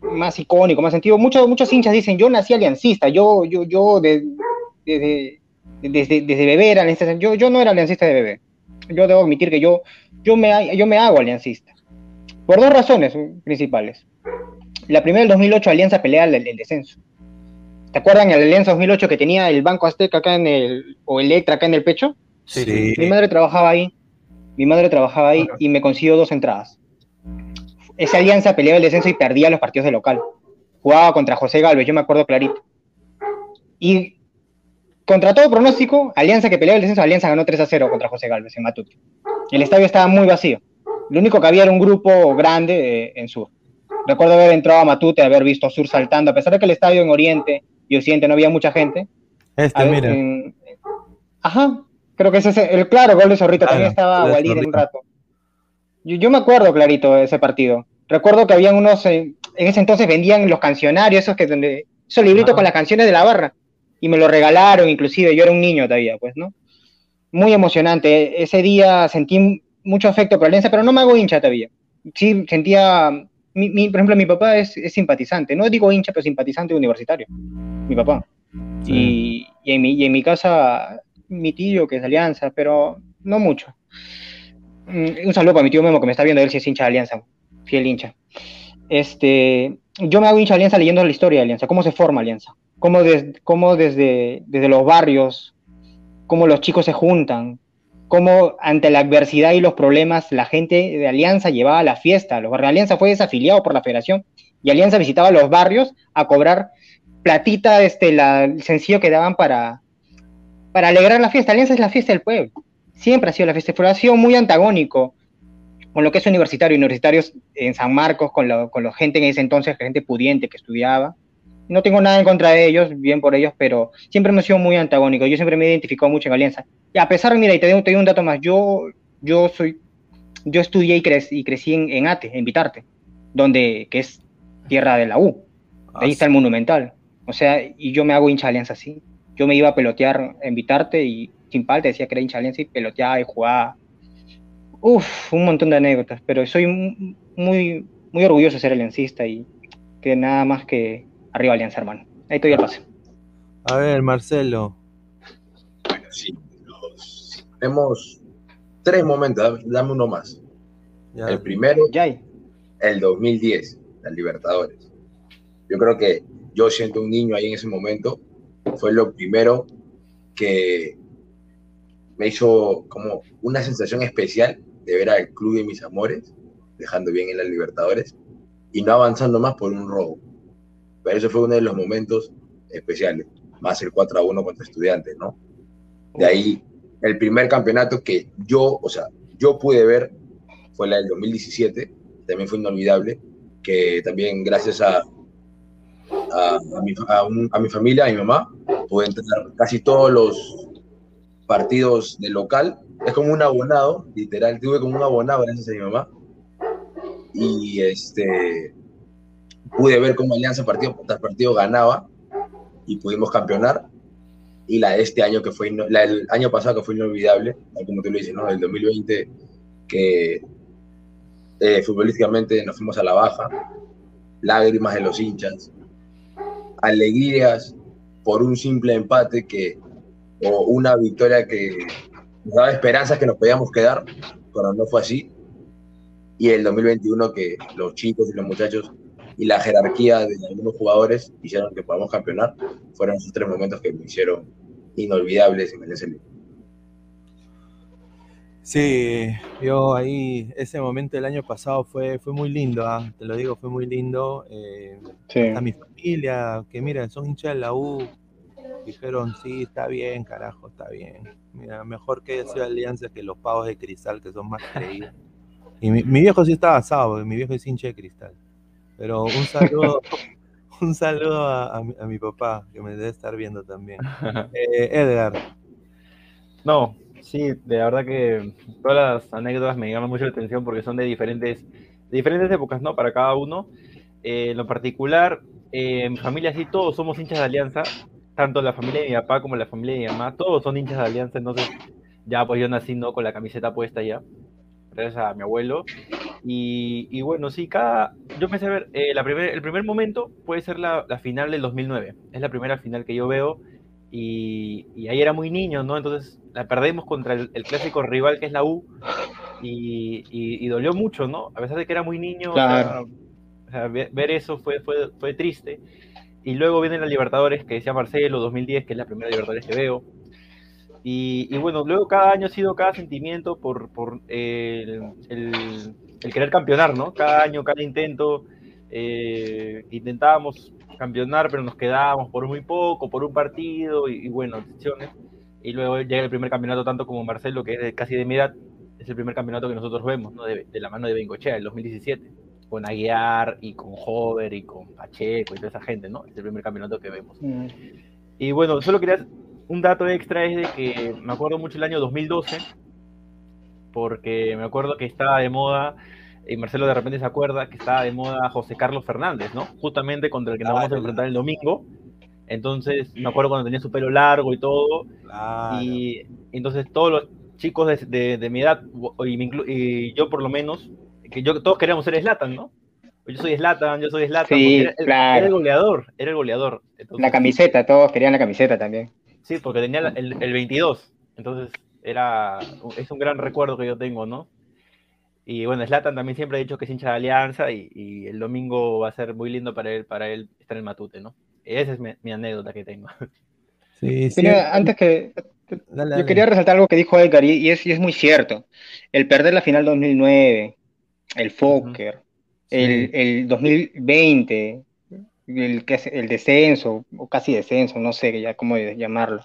más icónico, más sentido, muchos, muchos hinchas dicen, yo nací aliancista, yo, yo, yo de- desde, desde, desde bebé aliancista. Yo, yo no era aliancista de bebé. Yo debo admitir que yo, yo, me, yo me hago aliancista. Por dos razones principales. La primera, el 2008, Alianza pelea el, el descenso. ¿Te acuerdan el Alianza 2008 que tenía el Banco Azteca acá en el, o Electra acá en el pecho? Sí. Mi madre trabajaba ahí. Mi madre trabajaba ahí y me consiguió dos entradas. Esa alianza peleaba el descenso y perdía los partidos de local. Jugaba contra José Galvez, yo me acuerdo clarito. Y contra todo pronóstico, Alianza que peleaba el descenso, Alianza ganó 3 a 0 contra José Galvez en Matute. El estadio estaba muy vacío. Lo único que había era un grupo grande eh, en Sur. Recuerdo haber entrado a Matute, haber visto Sur saltando, a pesar de que el estadio en Oriente y Occidente no había mucha gente. Este, ver, mira. en- Ajá, creo que ese es el claro gol de Zorrito. Claro, También estaba Walid en un rato. Yo, yo me acuerdo clarito de ese partido. Recuerdo que habían unos, eh, en ese entonces vendían los cancionarios, esos que donde, esos libritos con las canciones de la barra. Y me lo regalaron, inclusive, yo era un niño todavía, pues, ¿no? Muy emocionante. Ese día sentí mucho afecto por Alianza, pero no me hago hincha todavía. Sí, sentía, mi, mi- por ejemplo, mi papá es, es simpatizante. No digo hincha, pero simpatizante universitario. Mi papá. Y, y en mi, y en mi casa, mi tío, que es de Alianza, pero no mucho. Mm, Un saludo para mi tío Memo, que me está viendo, él si es hincha de Alianza, fiel hincha. Este, yo me hago hincha de Alianza leyendo la historia de Alianza, cómo se forma Alianza, cómo, des- cómo desde, desde los barrios, cómo los chicos se juntan, cómo ante la adversidad y los problemas la gente de Alianza llevaba la fiesta. Los barrios de Alianza fue desafiliado por la federación Y Alianza visitaba los barrios a cobrar platita, este, la, el sencillo que daban para, para alegrar la fiesta. Alianza es la fiesta del pueblo. Siempre ha sido la fiesta del. Ha sido muy antagónico con lo que es universitario. Universitarios en San Marcos, con, la con la gente en ese entonces, gente pudiente que estudiaba. No tengo nada en contra de ellos, bien por ellos, pero siempre hemos sido muy antagónicos. Yo siempre me he identificado mucho en Alianza. Y a pesar, mira, y te doy, te doy un dato más, yo, yo soy, yo estudié y, crec y crecí en, en, Ate, en Vitarte, donde, que es tierra de la U. Ahí está el Monumental. O sea, y yo me hago hincha Alianza así. Yo me iba a pelotear en Vitarte y sin te decía que era hincha Alianza y peloteaba y jugaba. Uf, un montón de anécdotas, pero soy muy, muy orgulloso de ser aliancista y que nada más que arriba Alianza, hermano. Ahí estoy al pase. A ver, Marcelo. Bueno, sí. Los... Tenemos tres momentos, dame uno más. Ya. El primero, ya hay. el 2010, la Libertadores. Yo creo que yo siento un niño ahí en ese momento, fue lo primero que me hizo como una sensación especial de ver al club de mis amores, dejando bien en las Libertadores y no avanzando más por un robo. Pero eso fue uno de los momentos especiales, más el 4 a 1 contra Estudiantes, ¿no? De ahí, el primer campeonato que yo, o sea, yo pude ver fue la del 2017, también fue inolvidable, que también gracias a, a, a, mi, a, un, a mi familia, a mi mamá, pude entrar casi todos los partidos de local. Es como un abonado, literal, tuve como un abonado gracias a mi mamá. Y este, pude ver cómo Alianza partido tras partido ganaba y pudimos campeonar. Y la de este año, que fue, la del año pasado, que fue inolvidable, como tú lo dices, ¿no? El 2020, que eh, futbolísticamente nos fuimos a la baja, lágrimas de los hinchas, alegrías por un simple empate que, o una victoria que nos daba esperanzas que nos podíamos quedar, pero no fue así. Y el 2021 que los chicos y los muchachos y la jerarquía de algunos jugadores hicieron que podamos campeonar, fueron esos tres momentos que me hicieron inolvidables en el SLI. Sí, yo ahí, ese momento el año pasado fue, fue muy lindo, ¿eh? te lo digo, fue muy lindo. Eh, sí. A mi familia, que mira, son hinchas de la U, dijeron, sí, está bien, carajo, está bien. Mira, mejor que sea Alianza que los pavos de cristal, que son más creídos. Y mi, mi viejo sí estaba asado, mi viejo es hincha de cristal. Pero un saludo, un saludo a, a, mi, a, mi, papá, que me debe estar viendo también. Eh, Edgar. No, sí, de verdad que todas las anécdotas me llaman mucho la atención porque son de diferentes, de diferentes épocas, ¿no? Para cada uno. Eh, en lo particular, eh, en mi familia sí, todos somos hinchas de Alianza, tanto la familia de mi papá como la familia de mi mamá, todos son hinchas de Alianza, entonces ya pues yo nací ¿no? con la camiseta puesta ya gracias a mi abuelo. Y, y, bueno, sí, cada. Yo pensé a ver, eh, la primer, el primer momento puede ser la, la, final del 2009. Es la primera final que yo veo. Y, y ahí era muy niño, ¿no? Entonces la perdemos contra el, el clásico rival que es la U. Y, y, dolió mucho, ¿no? A pesar de que era muy niño, claro. o sea, o sea, ver, eso fue, fue, fue triste. Y luego vienen las Libertadores, que decía Marcelo, 2010, que es la primera Libertadores que veo. Y, y, bueno, luego cada año ha sido cada sentimiento por, por el, el, el, querer campeonar, ¿no? Cada año, cada intento, eh, intentábamos campeonar, pero nos quedábamos por muy poco, por un partido, y, y, bueno, decisiones. Y luego llega el primer campeonato, tanto como Marcelo, que es de, casi de mi edad, es el primer campeonato que nosotros vemos, ¿no? De, de la mano de Bengochea, el 2017, con Aguiar y con Hover y con Pacheco y toda esa gente, ¿no? Es el primer campeonato que vemos. Mm. Y bueno, solo quería un dato extra es de que me acuerdo mucho el año 2012, porque me acuerdo que estaba de moda, y Marcelo de repente se acuerda que estaba de moda José Carlos Fernández, ¿no? Justamente contra el que nos vamos a enfrentar el domingo. Entonces, me acuerdo cuando tenía su pelo largo y todo. Claro. Y entonces todos los chicos de, de, de mi edad, y, y, yo por lo menos, que yo todos queríamos ser Slatan, ¿no? Yo soy Slatan, yo soy Slatan. Sí, era, claro. era, el goleador, era el goleador. Entonces, la camiseta, todos querían la camiseta también. Sí, porque tenía el, el, 22. Entonces, era es un gran recuerdo que yo tengo, ¿no? Y bueno, Slatan también siempre ha dicho que es hincha de Alianza y, y, el domingo va a ser muy lindo para él, para él estar en Matute, ¿no? Esa es mi, mi anécdota que tengo. Sí, sí. Mira, antes que. Dale, dale. Yo quería resaltar algo que dijo Edgar y, y, es, y es muy cierto. El perder la final 2009, el Fokker, uh -huh. el, el 2020, el, el descenso, o casi descenso, no sé ya cómo llamarlo.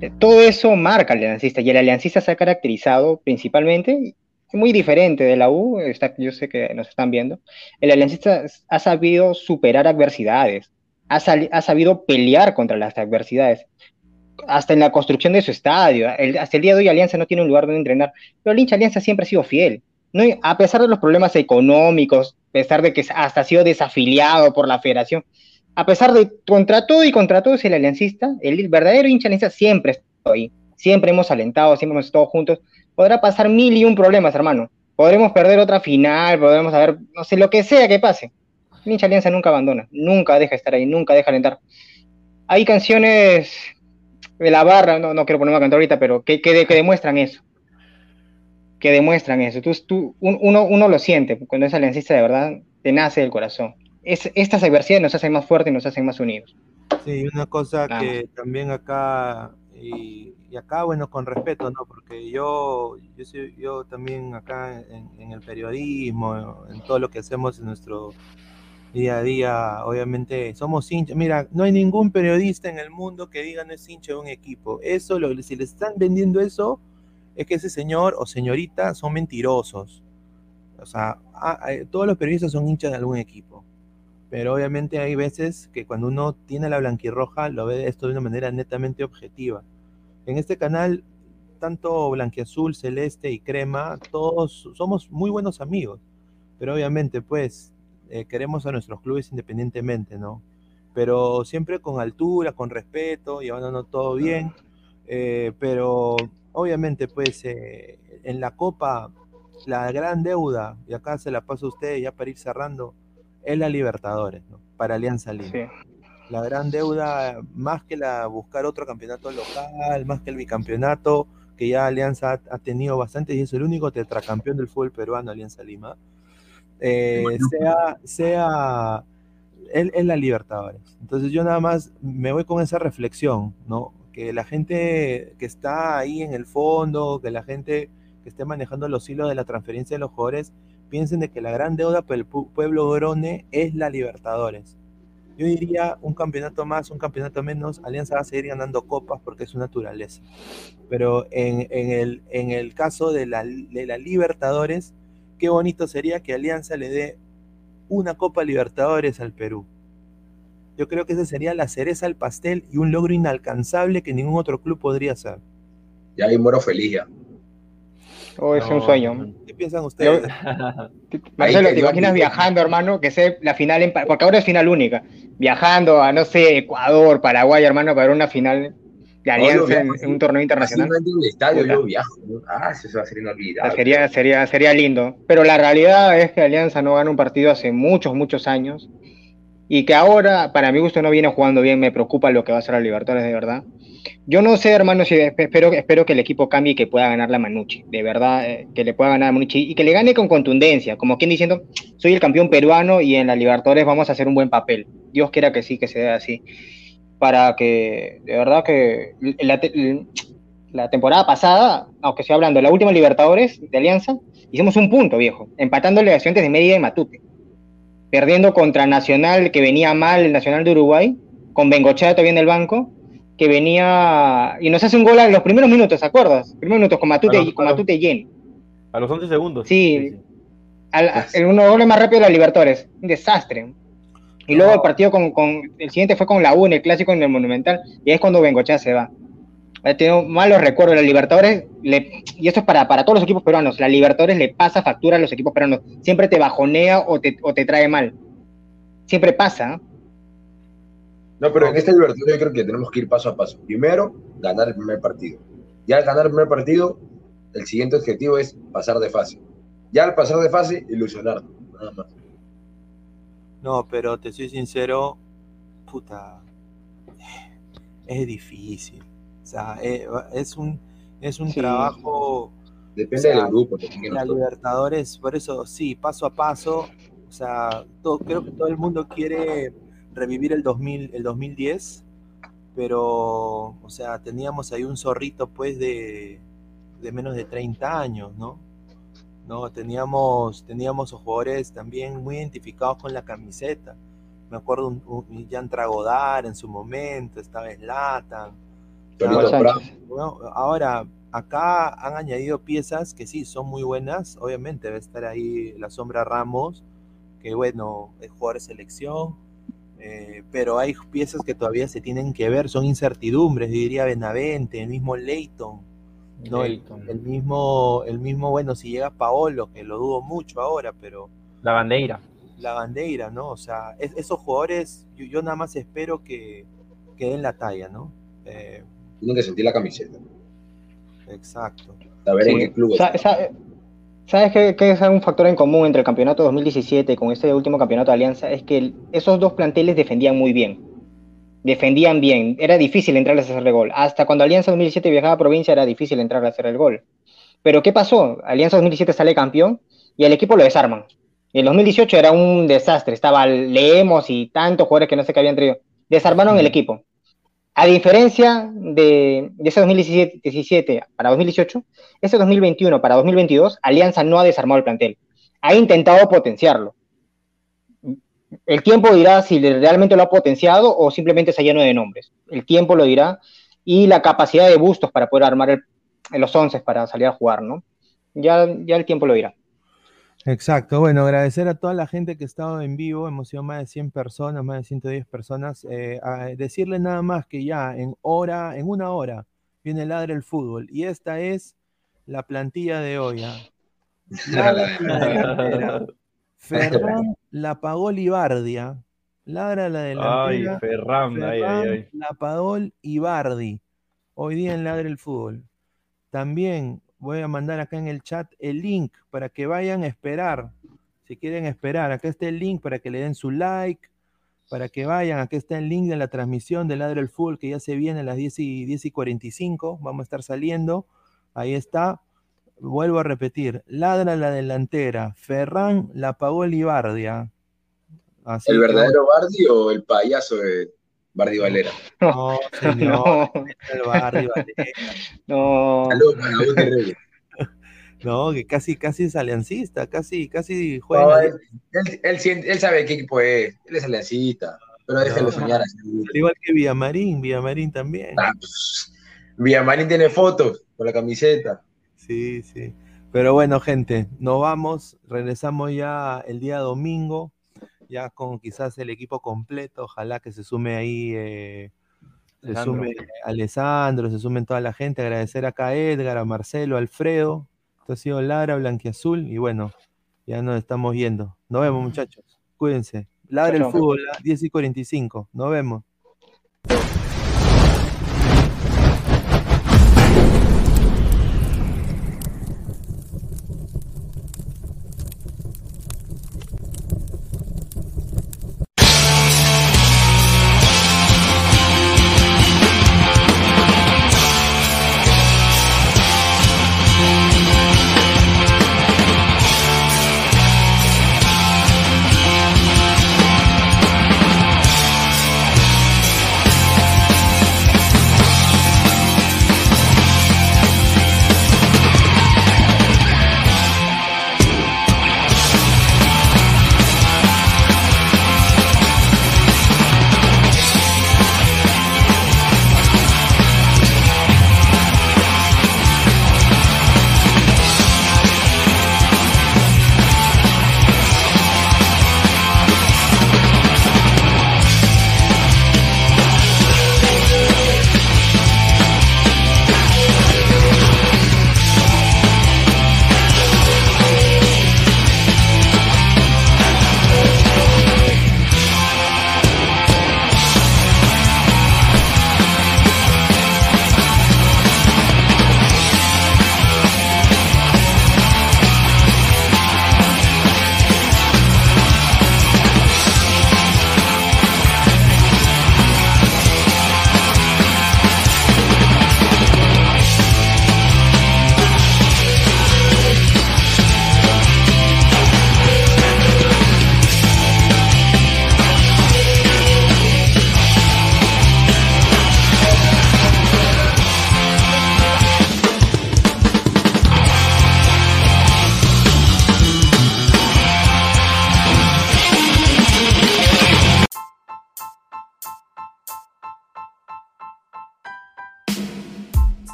Eh, todo eso marca al aliancista y el aliancista se ha caracterizado principalmente, muy diferente de la U, está, yo sé que nos están viendo, el aliancista ha sabido superar adversidades, ha, sabido pelear contra las adversidades, hasta en la construcción de su estadio, hasta el día de hoy Alianza no tiene un lugar donde entrenar, pero el hincha Alianza siempre ha sido fiel, no, a pesar de los problemas económicos, a pesar de que hasta ha sido desafiliado por la federación, a pesar de contra todo y contra todo es el aliancista, el verdadero hincha aliancista siempre está ahí, siempre hemos alentado, siempre hemos estado juntos, podrá pasar mil y un problemas, hermano, podremos perder otra final, podremos haber, no sé, lo que sea que pase, el hincha alianza nunca abandona, nunca deja de estar ahí, nunca deja de alentar. Hay canciones de la barra, no, no quiero ponerme a cantar ahorita, pero que, que, que demuestran eso que demuestran eso. Tú, tú, uno, uno lo siente, cuando es aliancista de verdad, te nace del corazón. Es, estas adversidades nos hacen más fuertes y nos hacen más unidos. Sí, una cosa que también acá, y, acá, bueno, con respeto, ¿no? Porque yo, yo, soy, yo también acá en, el periodismo, en todo lo que hacemos en nuestro día a día, obviamente somos hinchas. Mira, no hay ningún periodista en el mundo que diga no es hincha de un equipo. Eso, lo, si le están vendiendo eso, es que ese señor o señorita son mentirosos. O sea, ah, eh, todos los periodistas son hinchas de algún equipo. Pero obviamente hay veces que cuando uno tiene la blanquirroja lo ve esto de una manera netamente objetiva. En este canal, tanto blanquiazul, celeste y crema, todos somos muy buenos amigos. Pero obviamente, pues, eh, queremos a nuestros clubes independientemente, ¿no? Pero siempre con altura, con respeto, llevándonos todo bien. Eh, pero obviamente, pues eh, en la Copa, la gran deuda, y acá se la paso a ustedes ya para ir cerrando, es la Libertadores, ¿no? Para Alianza Lima. La gran deuda, más que la buscar otro campeonato local, más que el bicampeonato, que ya Alianza ha, tenido bastante y es el único tetracampeón del fútbol peruano, Alianza Lima, eh, sea, sea es la Libertadores. Entonces yo nada más me voy con esa reflexión, ¿no? Que la gente que está ahí en el fondo, que la gente que esté manejando los hilos de la transferencia de los jugadores, piensen de que la gran deuda para el pueblo grone es la Libertadores. Yo diría un campeonato más, un campeonato menos, Alianza va a seguir ganando copas porque es su naturaleza. Pero en, el, en el caso de la, de la Libertadores, qué bonito sería que Alianza le dé una Copa Libertadores al Perú. Yo creo que esa sería la cereza al pastel y un logro inalcanzable que ningún otro club podría hacer. Ya hay muero feliz ya. Oh, es un sueño. ¿Qué piensan ustedes? Marcelo, ¿te imaginas viajando, hermano? Que sea la final, en, porque ahora es final única. Viajando a, no sé, Ecuador, Paraguay, hermano, para una final de alianza en, un torneo internacional. En el estadio yo viajo. Ah, eso va a ser inolvidable. Sería, sería, sería lindo. Pero la realidad es que Alianza no gana un partido hace muchos, muchos años y que ahora, para mi gusto, no viene jugando bien, me preocupa lo que va a ser la Libertadores, de verdad. Yo no sé, hermano, si espero, espero que el equipo cambie y que pueda ganar la Manucci, de verdad, eh, que le pueda ganar a Manucci y que le gane con contundencia, como quien diciendo, soy el campeón peruano y en la Libertadores vamos a hacer un buen papel. Dios quiera que sí, que se dé así. Para que, de verdad, que la, la temporada pasada, aunque estoy hablando, la última Libertadores de Alianza, hicimos un punto, viejo, empatándole a Estudiantes de Mérida y Matute perdiendo contra Nacional, que venía mal, el Nacional de Uruguay, con Bengochea todavía en el banco, que venía y nos hace un gol en los primeros minutos, ¿te acuerdas? Primeros minutos con Matute, y con Matute lleno. A los 11 segundos. Sí, el uno gol más rápido de la Libertadores, un desastre. Y luego el partido con, con, el siguiente fue con la U en el clásico en el Monumental, y es cuando Bengochea se va ha tenido malos recuerdos. La Libertadores, y esto es para, para todos los equipos peruanos, la Libertadores le pasa factura a los equipos peruanos. Siempre te bajonea o te, o te trae mal. Siempre pasa. No, pero en esta Libertadores yo creo que tenemos que ir paso a paso. Primero, ganar el primer partido. Ya al ganar el primer partido, el siguiente objetivo es pasar de fase. Ya al pasar de fase, ilusionar. Nada más. No, pero te soy sincero, puta, es difícil. O sea, eh, es un, es un trabajo... Depende del grupo. La Libertadores, por eso sí, paso a paso. O sea, todo, creo que todo el mundo quiere revivir el, 2000, el 2010, pero, o sea, teníamos ahí un zorrito pues de, de menos de 30 años, ¿no? ¿no? Teníamos, teníamos jugadores también muy identificados con la camiseta. Me acuerdo un, un Jan Tragodar en su momento, estaba Slatan. Bravo. Bueno, ahora, acá han añadido piezas que sí, son muy buenas. Obviamente debe estar ahí la sombra Ramos, que bueno, es jugador de selección. eh, pero hay piezas que todavía se tienen que ver, son incertidumbres, diría Benavente, el mismo Leighton, ¿no? El, Leighton. el mismo, el mismo, bueno, si llega Paolo, que lo dudo mucho ahora, pero La bandeira. la bandera, ¿no? O sea, es- esos jugadores, yo, yo nada más espero que, que den la talla, ¿no? Eh, Tienen que sentir la camiseta. exacto. Saber en Sí. qué club Sa- está. sa- ¿Sabes qué, qué es un factor en común entre el campeonato 2017 con este último campeonato de Alianza? Es que el- esos dos planteles defendían muy bien. Defendían bien. Era difícil entrarles a hacer el gol. Hasta cuando Alianza 2017 viajaba a provincia era difícil entrar a hacer el gol. Pero ¿qué pasó? Alianza 2017 sale campeón y el equipo lo desarman. Y el 2018 era un desastre. Estaba Leemos y tantos jugadores que no sé qué habían traído. Desarmaron el equipo. A diferencia de, de ese 2017 17 para 2018, ese 2021 para 2022, Alianza no ha desarmado el plantel. Ha intentado potenciarlo. El tiempo dirá si realmente lo ha potenciado o simplemente se lleno de nombres. El tiempo lo dirá y la capacidad de bustos para poder armar los once para salir a jugar, ¿no? Ya, ya el tiempo lo dirá. Exacto, bueno, agradecer a toda la gente que ha estado en vivo, hemos sido más de 100 personas, más de 110 personas, eh, a decirle nada más que ya en hora, en una hora, viene Ladre el Fútbol, y esta es la plantilla de hoy. ¿ah? Ladra la delantera, Ferran la pagó Libardia, Ladra la Ay, delantera, Ferran, ay, ay, Ferran ay. Lapadol y Bardi. Hoy día en Ladre el Fútbol. También voy a mandar acá en el chat el link para que vayan a esperar. Si quieren esperar, acá está el link para que le den su like, para que vayan. Acá está el link de la transmisión de Ladre el Fútbol que ya se viene a las 10 y, 10 y 45. Vamos a estar saliendo. Ahí está. Vuelvo a repetir. Ladra la delantera. Ferran la pagó Libardia. Así ¿El verdadero Bardi o el payaso de Bardi Valera? No, señor. No, el Bardi Valera. no. Saludos para Reyes. No, que casi, casi es aliancista, casi, casi juega. No, él, él, él siente- él sabe qué equipo es, él es aliancista, pero déjenlo soñar así. Al igual que Villamarín, Villamarín también. Ah, pues, Villamarín tiene fotos con la camiseta. Sí, sí. Pero bueno, gente, nos vamos, regresamos ya el día domingo, ya con quizás el equipo completo, ojalá que se sume ahí, eh, se sume Alessandro, se sumen toda la gente, agradecer acá a Edgar, a Marcelo, a Alfredo, esto ha sido Lara, Blanquiazul, y bueno, ya nos estamos yendo. Nos vemos muchachos, cuídense. Ladra el fútbol, a 10 y 45, nos vemos.